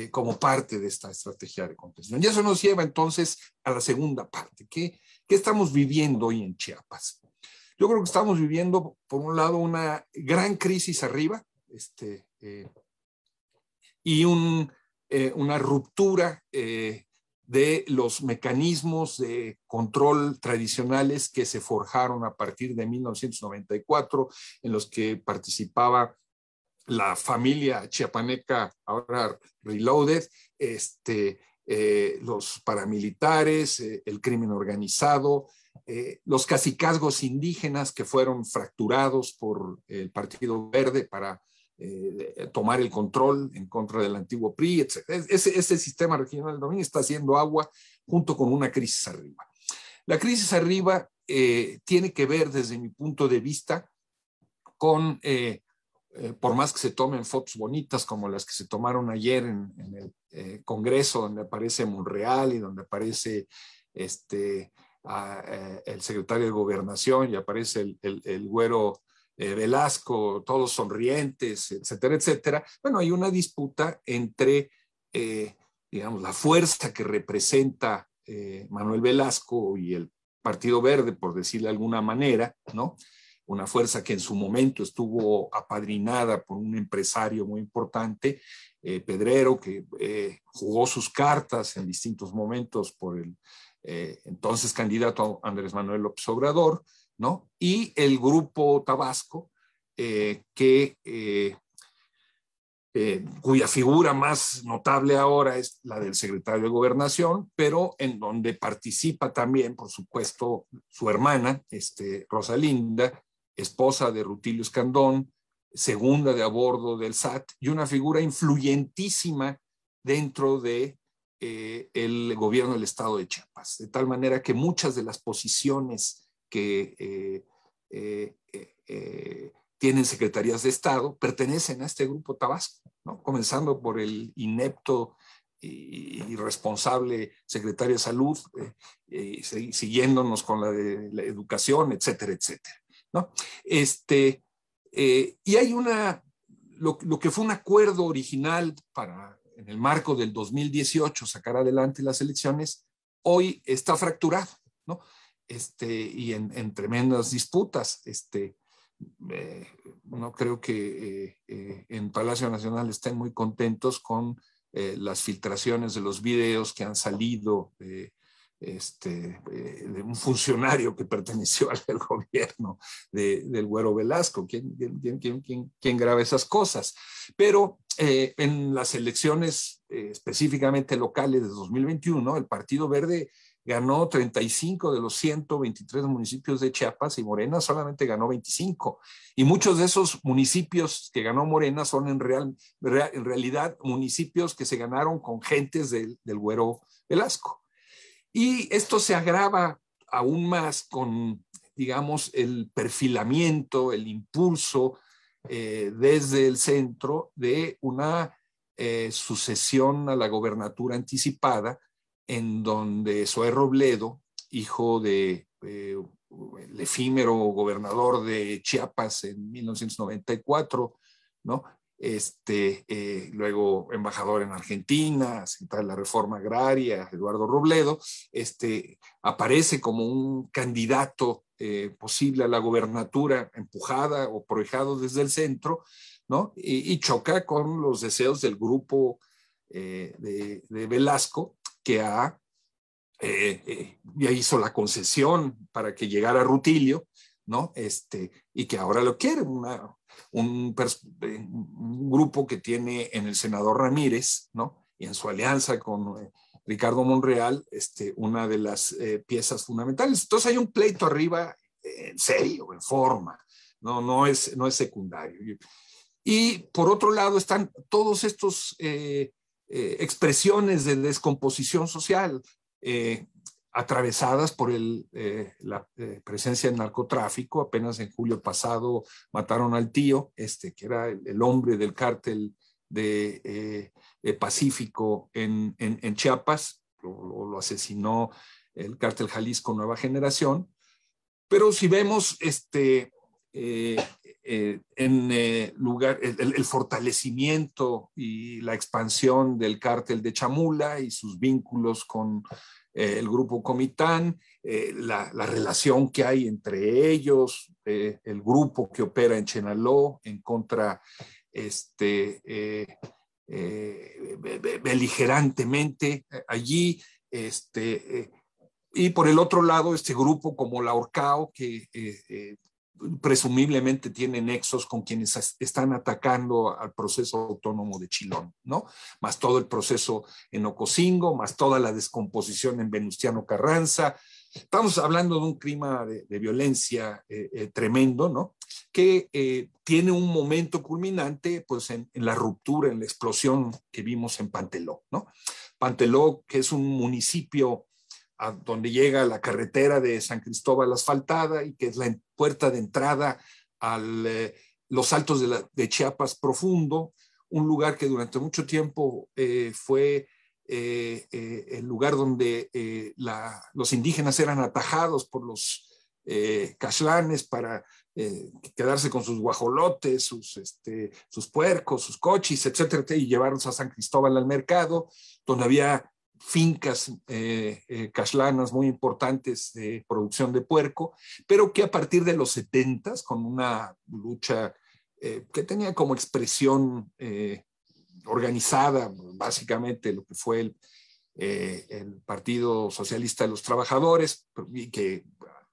Speaker 4: como parte de esta estrategia de contención. Y eso nos lleva entonces a la segunda parte. ¿Qué, qué estamos viviendo hoy en Chiapas? Yo creo que estamos viviendo, por un lado, una gran crisis arriba este, y un, una ruptura de los mecanismos de control tradicionales que se forjaron a partir de 1994, en los que participaba la familia chiapaneca, ahora Reloaded, este, eh, los paramilitares, eh, el crimen organizado, eh, los cacicazgos indígenas que fueron fracturados por el Partido Verde para eh, tomar el control en contra del antiguo PRI, etc. Ese, sistema regional dominio está haciendo agua junto con una crisis arriba. La crisis arriba eh, tiene que ver, desde mi punto de vista, con, eh, por más que se tomen fotos bonitas como las que se tomaron ayer en, el Congreso, donde aparece Monreal y donde aparece este, el secretario de Gobernación y aparece el, el güero eh, Velasco, todos sonrientes, etcétera, etcétera. Bueno, hay una disputa entre, eh, digamos, la fuerza que representa eh, Manuel Velasco y el Partido Verde, por decirlo de alguna manera, ¿no? Una fuerza que en su momento estuvo apadrinada por un empresario muy importante, Pedrero, que jugó sus cartas en distintos momentos por el entonces candidato Andrés Manuel López Obrador, ¿no? Y el grupo Tabasco, eh, que, eh, eh, cuya figura más notable ahora es la del secretario de Gobernación, pero en donde participa también, por supuesto, su hermana, este, Rosalinda, esposa de Rutilio Escandón, segunda de a bordo del SAT y una figura influyentísima dentro de el gobierno del estado de Chiapas, de tal manera que muchas de las posiciones que eh, eh, eh, tienen secretarías de Estado pertenecen a este grupo Tabasco, ¿no? comenzando por el inepto y irresponsable secretario de Salud, siguiéndonos con la de la educación, etcétera, etcétera. ¿no? Este, y hay una, lo, lo, que fue un acuerdo original para, en el marco del 2018, sacar adelante las elecciones, hoy está fracturado. ¿no? Este, y en, tremendas disputas. Este, eh, no creo que eh, eh, en Palacio Nacional estén muy contentos con las filtraciones de los videos que han salido este, de un funcionario que perteneció [laughs] al gobierno del Güero Velasco. ¿Quién, quién, quién, quién graba esas cosas? Pero en las elecciones específicamente locales de 2021, el Partido Verde ganó 35 de los 123 municipios de Chiapas y Morena solamente ganó 25. Y muchos de esos municipios que ganó Morena son en, real, en realidad municipios que se ganaron con gentes del, del Güero Velasco. Y esto se agrava aún más con, digamos, el perfilamiento, el impulso eh, desde el centro de una eh, sucesión a la gobernatura anticipada en donde Zoé Robledo, hijo de eh, el efímero gobernador de Chiapas en 1994, ¿no? Este, eh, luego embajador en Argentina, central la reforma agraria, Eduardo Robledo, este, aparece como un candidato eh, posible a la gobernatura, empujada o proyectado desde el centro, ¿no? Y, choca con los deseos del grupo de, de, Velasco, que ha, eh, eh, ya hizo la concesión para que llegara Rutilio, ¿no? Este, y que ahora lo quiere, una, un, un, grupo que tiene en el senador Ramírez, ¿no? Y en su alianza con eh, Ricardo Monreal, este, una de las piezas fundamentales. Entonces hay un pleito arriba en serio, en forma, no, no, es, no es secundario. Y por otro lado están todos estos eh, expresiones de descomposición social eh, atravesadas por eh, la presencia del narcotráfico. Apenas en julio pasado mataron al tío, este, que era el, hombre del cártel de, Pacífico en, en, Chiapas, lo, lo, asesinó el cártel Jalisco Nueva Generación. Pero si vemos este, en lugar, el, fortalecimiento y la expansión del cártel de Chamula y sus vínculos con el grupo Comitán, la, la, relación que hay entre ellos, el grupo que opera en Chenaló en contra este, beligerantemente allí, este, y por el otro lado, este grupo como la Orcao, que eh, eh, presumiblemente tiene nexos con quienes están atacando al proceso autónomo de Chilón, ¿no? Más todo el proceso en Ocosingo, más toda la descomposición en Venustiano Carranza. Estamos hablando de un clima de, violencia eh, tremendo, ¿no? Que tiene un momento culminante, pues, en, en, la ruptura, en la explosión que vimos en Panteló, ¿no? Panteló, que es un municipio donde llega la carretera de San Cristóbal asfaltada y que es la puerta de entrada a eh, los altos de, Chiapas profundo, un lugar que durante mucho tiempo eh, fue eh, el lugar donde los indígenas eran atajados por los caslanes para quedarse con sus guajolotes, sus, este, sus puercos, sus coches, etcétera, y llevarlos a San Cristóbal al mercado, donde había fincas eh, eh muy importantes de producción de puerco, pero que a partir de los 70 con una lucha eh, que tenía como expresión organizada, básicamente lo que fue el, Partido Socialista de los Trabajadores, y que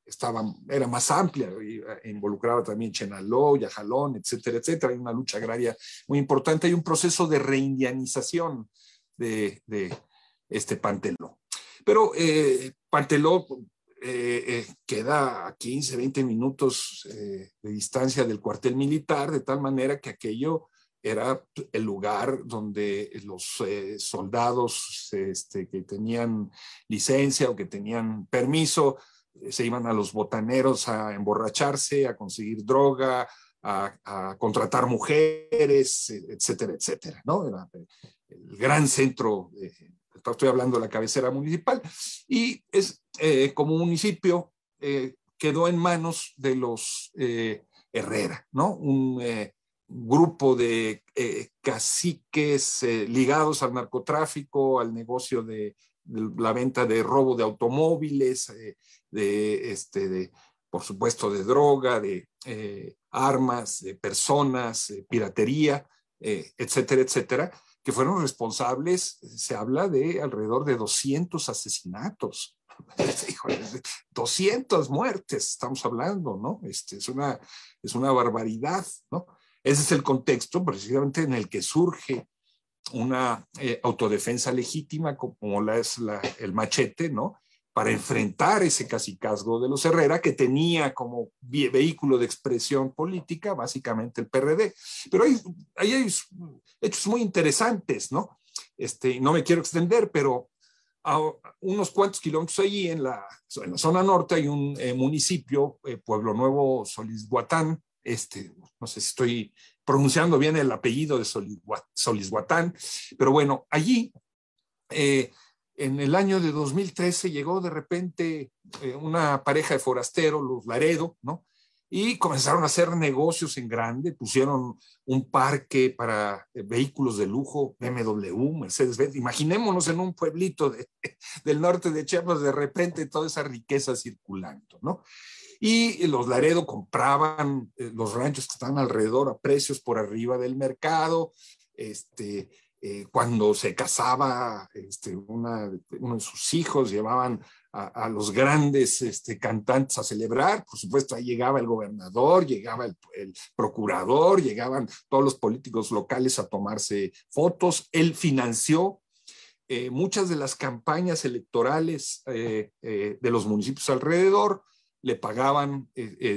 Speaker 4: estaba, era más amplia, involucraba también Chenaló, Yajalón, etcétera, etcétera. Hay una lucha agraria muy importante, hay un proceso de reindianización de este Panteló. Pero eh, Panteló eh, eh, queda a 15, 20 minutos de distancia del cuartel militar, de tal manera que aquello era el lugar donde los soldados este, que tenían licencia o que tenían permiso se iban a los botaneros a emborracharse, a conseguir droga, a, contratar mujeres, etcétera, etcétera, ¿no? Era el gran centro estoy hablando de la cabecera municipal, y es eh, como municipio eh, quedó en manos de los eh, Herrera, ¿no? Un grupo de caciques ligados al narcotráfico, al negocio de, la venta de robo de automóviles, de, este, de, por supuesto, de droga, de armas, de personas, piratería, etcétera, etcétera que fueron responsables, se habla de alrededor de 200 asesinatos. [laughs] 200 muertes, estamos hablando, ¿no? Este, es, una, es una barbaridad, ¿no? Ese es el contexto precisamente en el que surge una eh, autodefensa legítima como la es la, el machete, ¿no? Para enfrentar ese casicazgo de los Herrera, que tenía como vehículo de expresión política básicamente el PRD. Pero hay, hay hechos muy interesantes, ¿no? Este, no me quiero extender, pero unos cuantos kilómetros allí en la, en la zona norte hay un eh, municipio, eh, Pueblo Nuevo Solisguatán, este, no sé si estoy pronunciando bien el apellido de Solisguatán, pero bueno, allí eh, en el año de 2013 llegó de repente eh, una pareja de forasteros, los Laredo, ¿no? Y comenzaron a hacer negocios en grande, pusieron un parque para eh, vehículos de lujo, BMW, Mercedes-Benz. Imaginémonos en un pueblito [laughs] del norte de Chiapas, de repente toda esa riqueza circulando, ¿no? Y los Laredo compraban eh, los ranchos que están alrededor a precios por arriba del mercado, este, eh, cuando se casaba este, uno de sus hijos, llevaban a, los grandes este, cantantes a celebrar, por supuesto ahí llegaba el gobernador, llegaba el, procurador, llegaban todos los políticos locales a tomarse fotos, él financió eh, muchas de las campañas electorales eh, de los municipios alrededor, le pagaban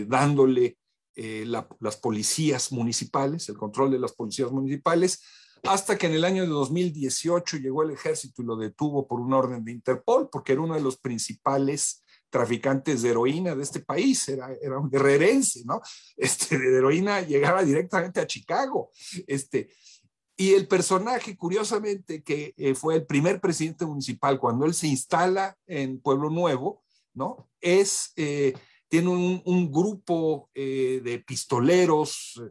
Speaker 4: dándole las policías municipales, el control de las policías municipales, hasta que en el año de 2018 llegó el ejército y lo detuvo por un orden de Interpol, porque era uno de los principales traficantes de heroína de este país, era, era un guerrerense, ¿no? [laughs] Este, de heroína llegaba directamente a Chicago. Este, y el personaje, curiosamente, que eh, fue el primer presidente municipal cuando él se instala en Pueblo Nuevo, ¿no? Es eh, tiene un, grupo de pistoleros,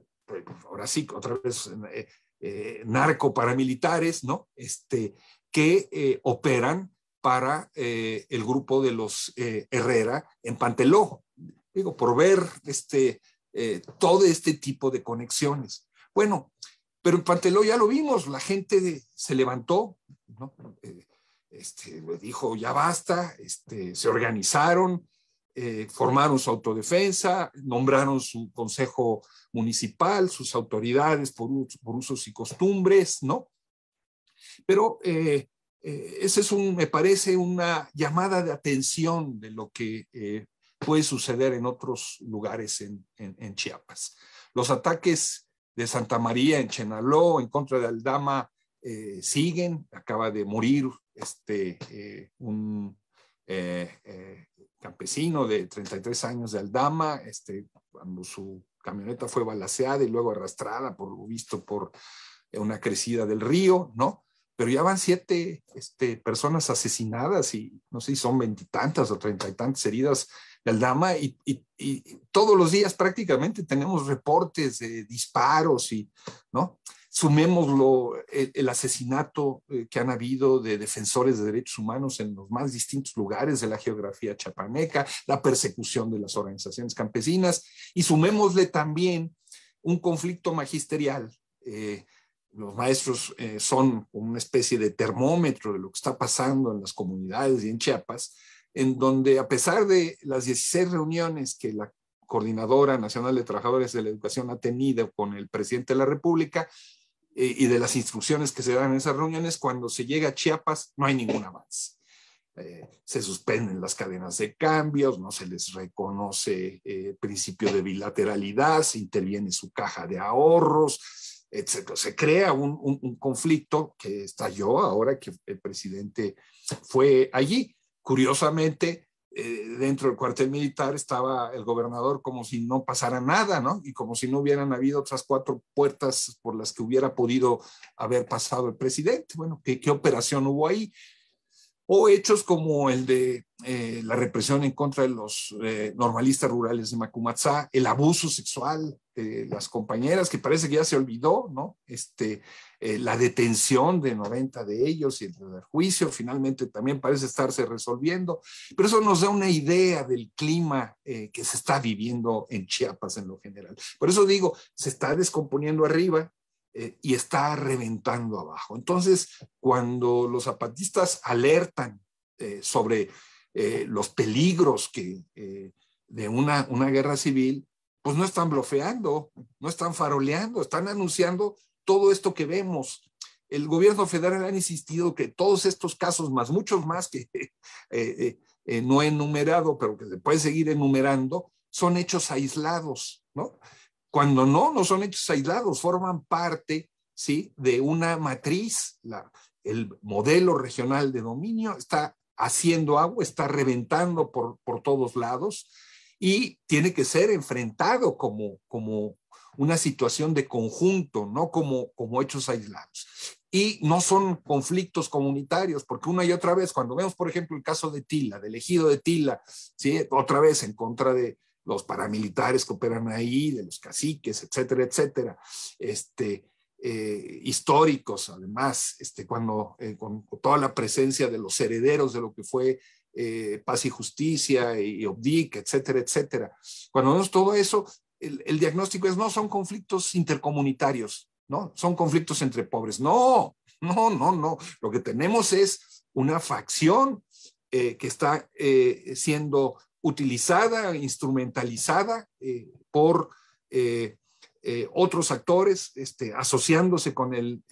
Speaker 4: ahora sí, otra vez, narco paramilitares, ¿no? Este, que operan para el grupo de los Herrera en Panteló. Digo, por ver este, todo este tipo de conexiones. Bueno, pero en Panteló ya lo vimos, la gente se levantó, ¿no? Eh, este, dijo ya basta, este, se organizaron, eh, formaron su autodefensa, nombraron su consejo municipal, sus autoridades por, por usos y costumbres, ¿no? Pero eh, ese es un, me parece, una llamada de atención de lo que puede suceder en otros lugares en, en Chiapas. Los ataques de Santa María en Chenaló, en contra de Aldama, eh, siguen. Acaba de morir este, eh, un eh, campesino de 33 años de Aldama, este, cuando su camioneta fue balaceada y luego arrastrada, por lo visto, por una crecida del río, ¿no? Pero ya van siete este, personas asesinadas y no sé si son veintitantas o treinta y tantas heridas el Dama y, todos los días prácticamente tenemos reportes de disparos y, ¿no? Sumémoslo, el, asesinato eh, que han habido de defensores de derechos humanos en los más distintos lugares de la geografía chapaneca, la persecución de las organizaciones campesinas y sumémosle también un conflicto magisterial. Eh, los maestros eh, son una especie de termómetro de lo que está pasando en las comunidades y en Chiapas, en donde a pesar de las 16 reuniones que la Coordinadora Nacional de Trabajadores de la Educación ha tenido con el presidente de la República eh, y de las instrucciones que se dan en esas reuniones, cuando se llega a Chiapas no hay ningún avance. Eh, se suspenden las cadenas de cambios, no se les reconoce eh, principio de bilateralidad, se interviene su caja de ahorros, etc. Se crea un, un conflicto que estalló ahora que el presidente fue allí. Curiosamente, eh, dentro del cuartel militar estaba el gobernador como si no pasara nada, ¿no? Y como si no hubieran habido otras cuatro puertas por las que hubiera podido haber pasado el presidente. Bueno, ¿qué, qué operación hubo ahí? o hechos como el de eh, la represión en contra de los eh, normalistas rurales de Macumatzá, el abuso sexual de las compañeras, que parece que ya se olvidó, ¿no? Este, eh, la detención de 90 de ellos y el, juicio finalmente también parece estarse resolviendo, pero eso nos da una idea del clima que se está viviendo en Chiapas en lo general. Por eso digo, se está descomponiendo arriba, eh, y está reventando abajo. Entonces, cuando los zapatistas alertan eh, sobre eh, los peligros que, de una, una guerra civil, pues no están blofeando, no están faroleando, están anunciando todo esto que vemos. El gobierno federal ha insistido que todos estos casos, más muchos más que [laughs] no he enumerado, pero que se puede seguir enumerando, son hechos aislados, ¿no? cuando no, no son hechos aislados, forman parte ¿sí? de una matriz. La, el modelo regional de dominio está haciendo agua, está reventando por, por todos lados y tiene que ser enfrentado como, como una situación de conjunto, no como, como hechos aislados. Y no son conflictos comunitarios, porque una y otra vez, cuando vemos, por ejemplo, el caso de Tila, del ejido de Tila, ¿sí? otra vez en contra de, los paramilitares que operan ahí, de los caciques, etcétera, etcétera, este, eh, históricos, además, este, cuando, eh, con, toda la presencia de los herederos de lo que fue eh, Paz y Justicia y, OBDIC, etcétera, etcétera. Cuando vemos todo eso, el, diagnóstico es, no, son conflictos intercomunitarios, ¿no? Son conflictos entre pobres. No, no, no, no. Lo que tenemos es una facción que está siendo utilizada, instrumentalizada eh, por eh, eh, otros actores, este, asociándose con el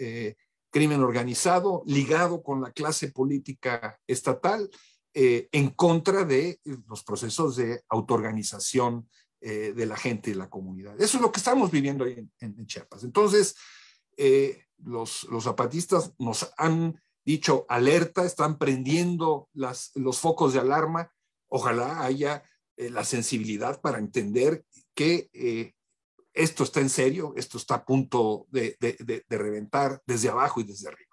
Speaker 4: crimen organizado, ligado con la clase política estatal, en contra de los procesos de autoorganización de la gente y la comunidad. Eso es lo que estamos viviendo ahí en, Chiapas. Entonces, los, los zapatistas nos han dicho alerta, están prendiendo las, los focos de alarma ojalá haya eh, la sensibilidad para entender que eh, esto está en serio, esto está a punto de, reventar desde abajo y desde arriba.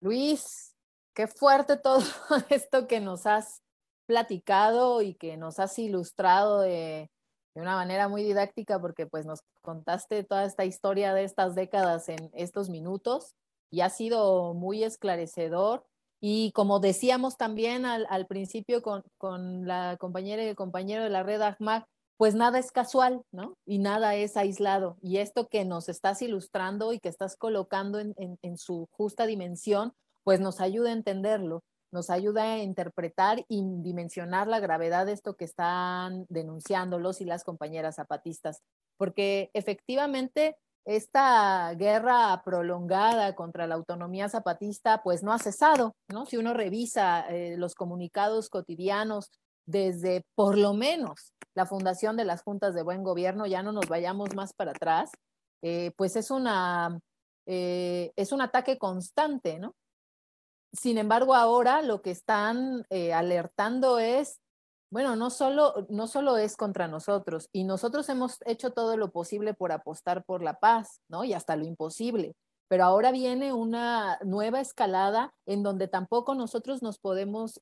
Speaker 1: Luis, qué fuerte todo [laughs] esto que nos has platicado y que nos has ilustrado de, una manera muy didáctica porque pues nos contaste toda esta historia de estas décadas en estos minutos y ha sido muy esclarecedor. Y como decíamos también al, principio con, con, la compañera y el compañero de la red AHMAC, pues nada es casual, ¿no? Y nada es aislado. Y esto que nos estás ilustrando y que estás colocando en, su justa dimensión, pues nos ayuda a entenderlo, nos ayuda a interpretar y dimensionar la gravedad de esto que están denunciando los y las compañeras zapatistas. Porque efectivamente esta guerra prolongada contra la autonomía zapatista pues no ha cesado, ¿no? Si uno revisa eh, los comunicados cotidianos desde por lo menos la fundación de las juntas de buen gobierno, ya no nos vayamos más para atrás, eh, pues es, una, eh, es un ataque constante, ¿no? Sin embargo, ahora lo que están eh, alertando es, bueno, no solo, no solo es contra nosotros, y nosotros hemos hecho todo lo posible por apostar por la paz, ¿no? Y hasta lo imposible. Pero ahora viene una nueva escalada en donde tampoco nosotros nos podemos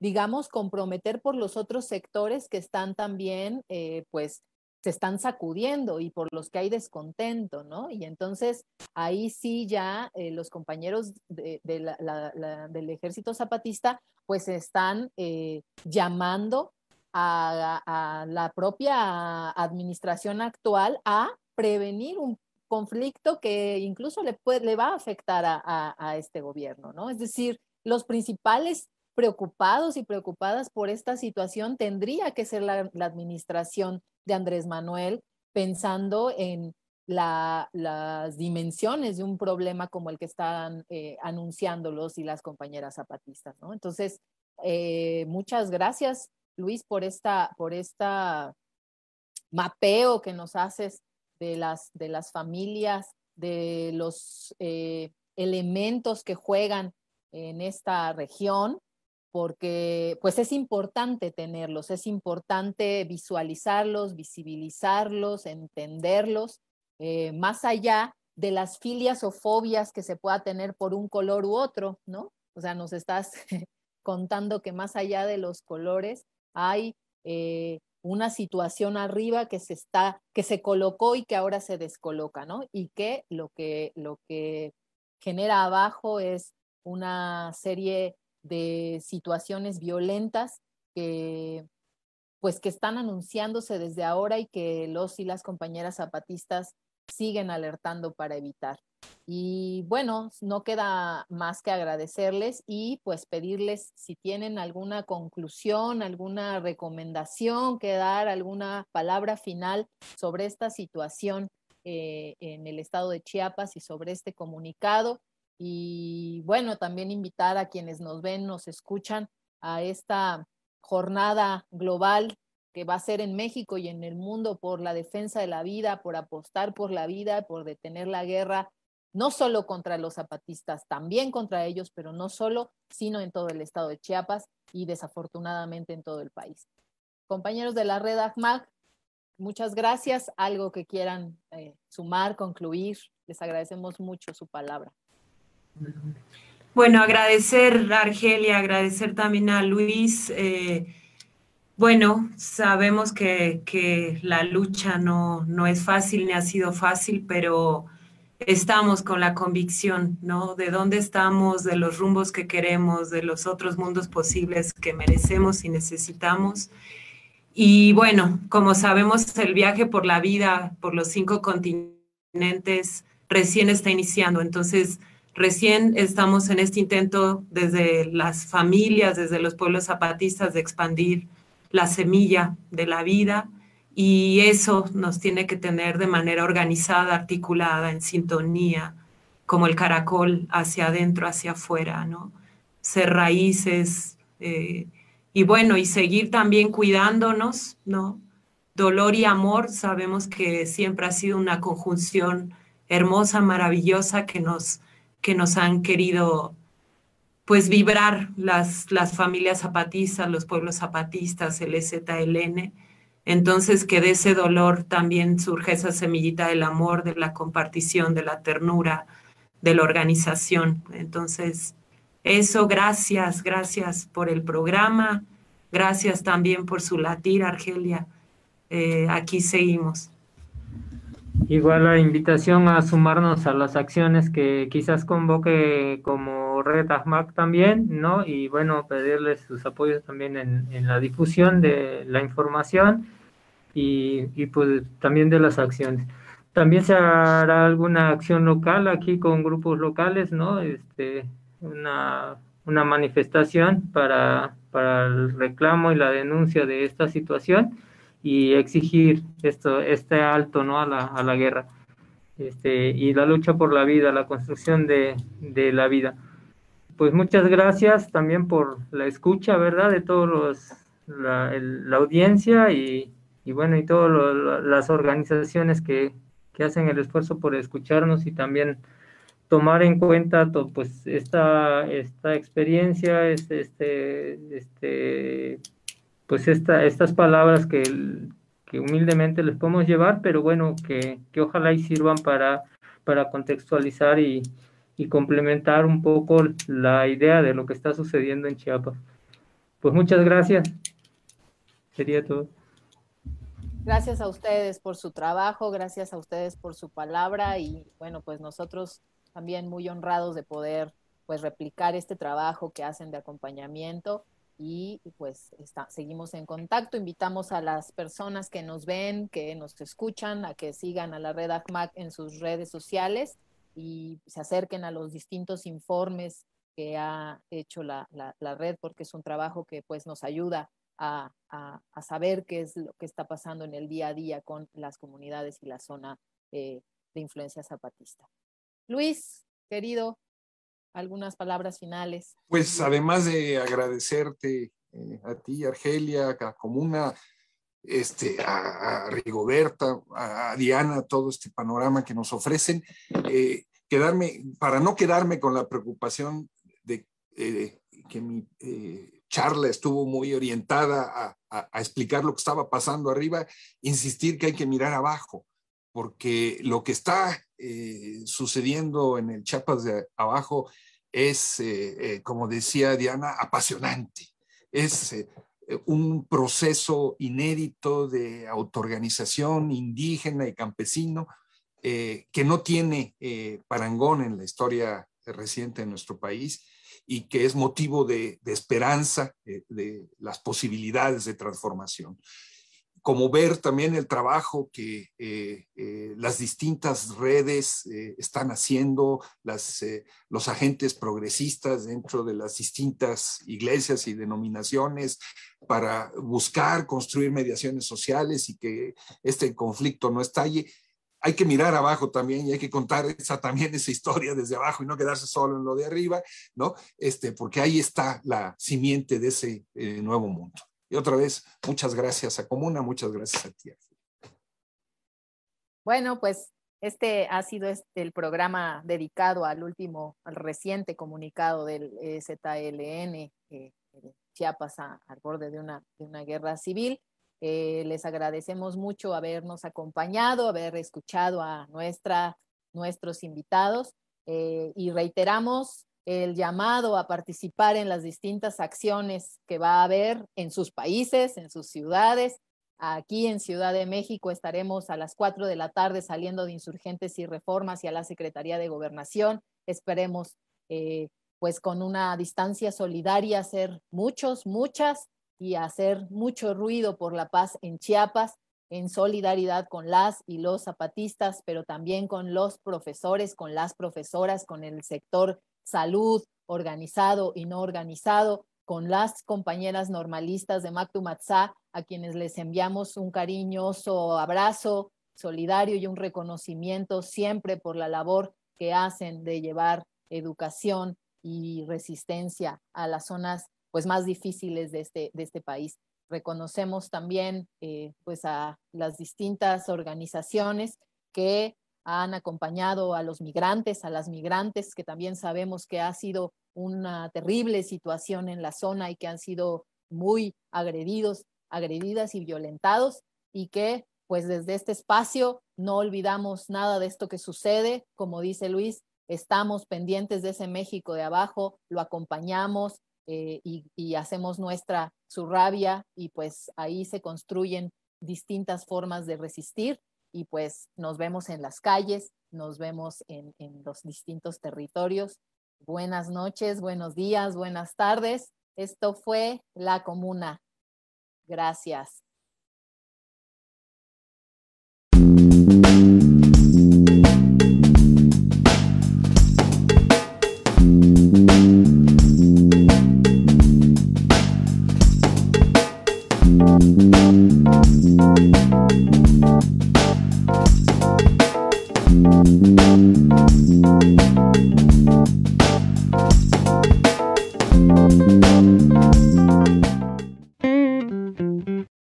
Speaker 1: digamos, comprometer por los otros sectores que están también, eh, pues, se están sacudiendo y por los que hay descontento, ¿no? Y entonces ahí sí ya eh, los compañeros del ejército zapatista pues están eh, llamando a, la propia administración actual a prevenir un conflicto que incluso le, puede, le va a afectar a, a este gobierno, ¿no? Es decir, los principales preocupados y preocupadas por esta situación tendría que ser la, administración de Andrés Manuel, pensando en la, las dimensiones de un problema como el que están eh, anunciando los y las compañeras zapatistas. ¿no? Entonces, eh, muchas gracias, Luis, por esta, por esta mapeo que nos haces de las, de las familias, de los eh, elementos que juegan en esta región porque pues es importante tenerlos, es importante visualizarlos, visibilizarlos, entenderlos, eh, más allá de las filias o fobias que se pueda tener por un color u otro, ¿no? O sea, nos estás [laughs] contando que más allá de los colores hay eh, una situación arriba que se está, que se colocó y que ahora se descoloca, ¿no? Y que lo que, lo que genera abajo es una serie de situaciones violentas que pues que están anunciándose desde ahora y que los y las compañeras zapatistas siguen alertando para evitar. Y bueno, no queda más que agradecerles y pues pedirles si tienen alguna conclusión, alguna recomendación que dar, alguna palabra final sobre esta situación eh, en el estado de Chiapas y sobre este comunicado y bueno, también invitar a quienes nos ven, nos escuchan a esta jornada global que va a ser en México y en el mundo por la defensa de la vida, por apostar por la vida, por detener la guerra, no solo contra los zapatistas, también contra ellos, pero no solo, sino en todo el estado de Chiapas y desafortunadamente en todo el país. Compañeros de la red ACMAG, muchas gracias. Algo que quieran eh, sumar, concluir, les agradecemos mucho su palabra.
Speaker 2: Bueno, agradecer a Argelia, agradecer también a Luis. Eh, bueno, sabemos que, que la lucha no, no, es fácil ni ha sido fácil, pero estamos con la convicción, ¿no? De dónde estamos, de los rumbos que queremos, de los otros mundos posibles que merecemos y necesitamos. Y bueno, como sabemos, el viaje por la vida, por los cinco continentes, recién está iniciando. Entonces, Recién estamos en este intento desde las familias, desde los pueblos zapatistas, de expandir la semilla de la vida y eso nos tiene que tener de manera organizada, articulada, en sintonía, como el caracol hacia adentro, hacia afuera, ¿no? Ser raíces eh, y bueno, y seguir también cuidándonos, ¿no? Dolor y amor, sabemos que siempre ha sido una conjunción hermosa, maravillosa que nos que nos han querido pues vibrar las, las familias zapatistas, los pueblos zapatistas, el EZLN. Entonces que de ese dolor también surge esa semillita del amor, de la compartición, de la ternura, de la organización. Entonces, Eso, gracias, gracias por el programa, gracias también por su latir, Argelia. Eh, aquí seguimos.
Speaker 3: Igual la invitación a sumarnos a las acciones que quizás convoque como Red AHMAC también, ¿no? Y bueno, pedirles sus apoyos también en, en la difusión de la información y, y, pues también de las acciones. También se hará alguna acción local aquí con grupos locales, ¿no? Este, una, una manifestación para, para el reclamo y la denuncia de esta situación y exigir esto, este alto ¿no? a, la, a la guerra este, y la lucha por la vida, la construcción de, de la vida. Pues muchas gracias también por la escucha, ¿verdad? De todos los, la, la audiencia y, y, bueno, y todas las organizaciones que, que hacen el esfuerzo por escucharnos y también tomar en cuenta to, pues esta, esta experiencia, este, este, este pues esta, estas palabras que, que humildemente les podemos llevar, pero bueno, que, que ojalá y sirvan para, para contextualizar y, y complementar un poco la idea de lo que está sucediendo en Chiapas. Pues muchas gracias. Sería todo.
Speaker 1: Gracias a ustedes por su trabajo, gracias a ustedes por su palabra y bueno, pues nosotros también muy honrados de poder pues replicar este trabajo que hacen de acompañamiento y pues seguimos en contacto. Invitamos a las personas que nos ven, que nos escuchan, a que sigan a la red ACMAC en sus redes sociales y se acerquen a los distintos informes que ha hecho la, la, la red, porque es un trabajo que pues nos ayuda a, a, a, saber qué es lo que está pasando en el día a día con las comunidades y la zona eh, de influencia zapatista. Luis, querido, algunas palabras finales.
Speaker 4: Pues además de agradecerte eh, a ti, Argelia, a Comuna, este, a, Rigoberta, a, Diana, todo este panorama que nos ofrecen, eh, quedarme, para no quedarme con la preocupación de eh, que mi charla estuvo muy orientada a explicar lo que estaba pasando arriba, insistir que hay que mirar abajo, porque lo que está eh, sucediendo en el Chiapas de abajo es, eh, eh, como decía Diana, apasionante. Es un proceso inédito de autoorganización indígena y campesino que no tiene parangón en la historia reciente de nuestro país y que es motivo de, de esperanza de las posibilidades de transformación como ver también el trabajo que eh, eh, las distintas redes eh, están haciendo, los agentes progresistas dentro de las distintas iglesias y denominaciones para buscar construir mediaciones sociales y que este conflicto no estalle. Hay que mirar abajo también y hay que contar esa, también esa historia desde abajo y no quedarse solo en lo de arriba, ¿no? Este, porque ahí está la simiente de ese nuevo mundo. Y otra vez, muchas gracias a Comuna, muchas gracias a ti.
Speaker 1: Bueno, pues este ha sido este, el programa dedicado al último, al reciente comunicado del ZLN, eh, Chiapas a, al borde de una, de una guerra civil. Eh, les agradecemos mucho habernos acompañado, haber escuchado a nuestra, nuestros invitados eh, y reiteramos el llamado a participar en las distintas acciones que va a haber en sus países, en sus ciudades. Aquí en Ciudad de México estaremos a las 4 de la tarde saliendo de insurgentes y reformas y a la Secretaría de Gobernación. Esperemos, eh, pues con una distancia solidaria, hacer muchos, muchas y hacer mucho ruido por la paz en Chiapas, en solidaridad con las y los zapatistas, pero también con los profesores, con las profesoras, con el sector salud, organizado y no organizado, con las compañeras normalistas de Mactumatzá, a quienes les enviamos un cariñoso abrazo solidario y un reconocimiento siempre por la labor que hacen de llevar educación y resistencia a las zonas pues más difíciles de este, de este país. Reconocemos también eh, pues a las distintas organizaciones que han acompañado a los migrantes, a las migrantes, que también sabemos que ha sido una terrible situación en la zona y que han sido muy agredidos, agredidas y violentados y que pues desde este espacio no olvidamos nada de esto que sucede. Como dice Luis, estamos pendientes de ese México de abajo, lo acompañamos eh, y, y, hacemos nuestra su rabia y pues ahí se construyen distintas formas de resistir y pues nos vemos en las calles, nos vemos en, en los distintos territorios. Buenas noches, buenos días, buenas tardes. Esto fue La Comuna. Gracias.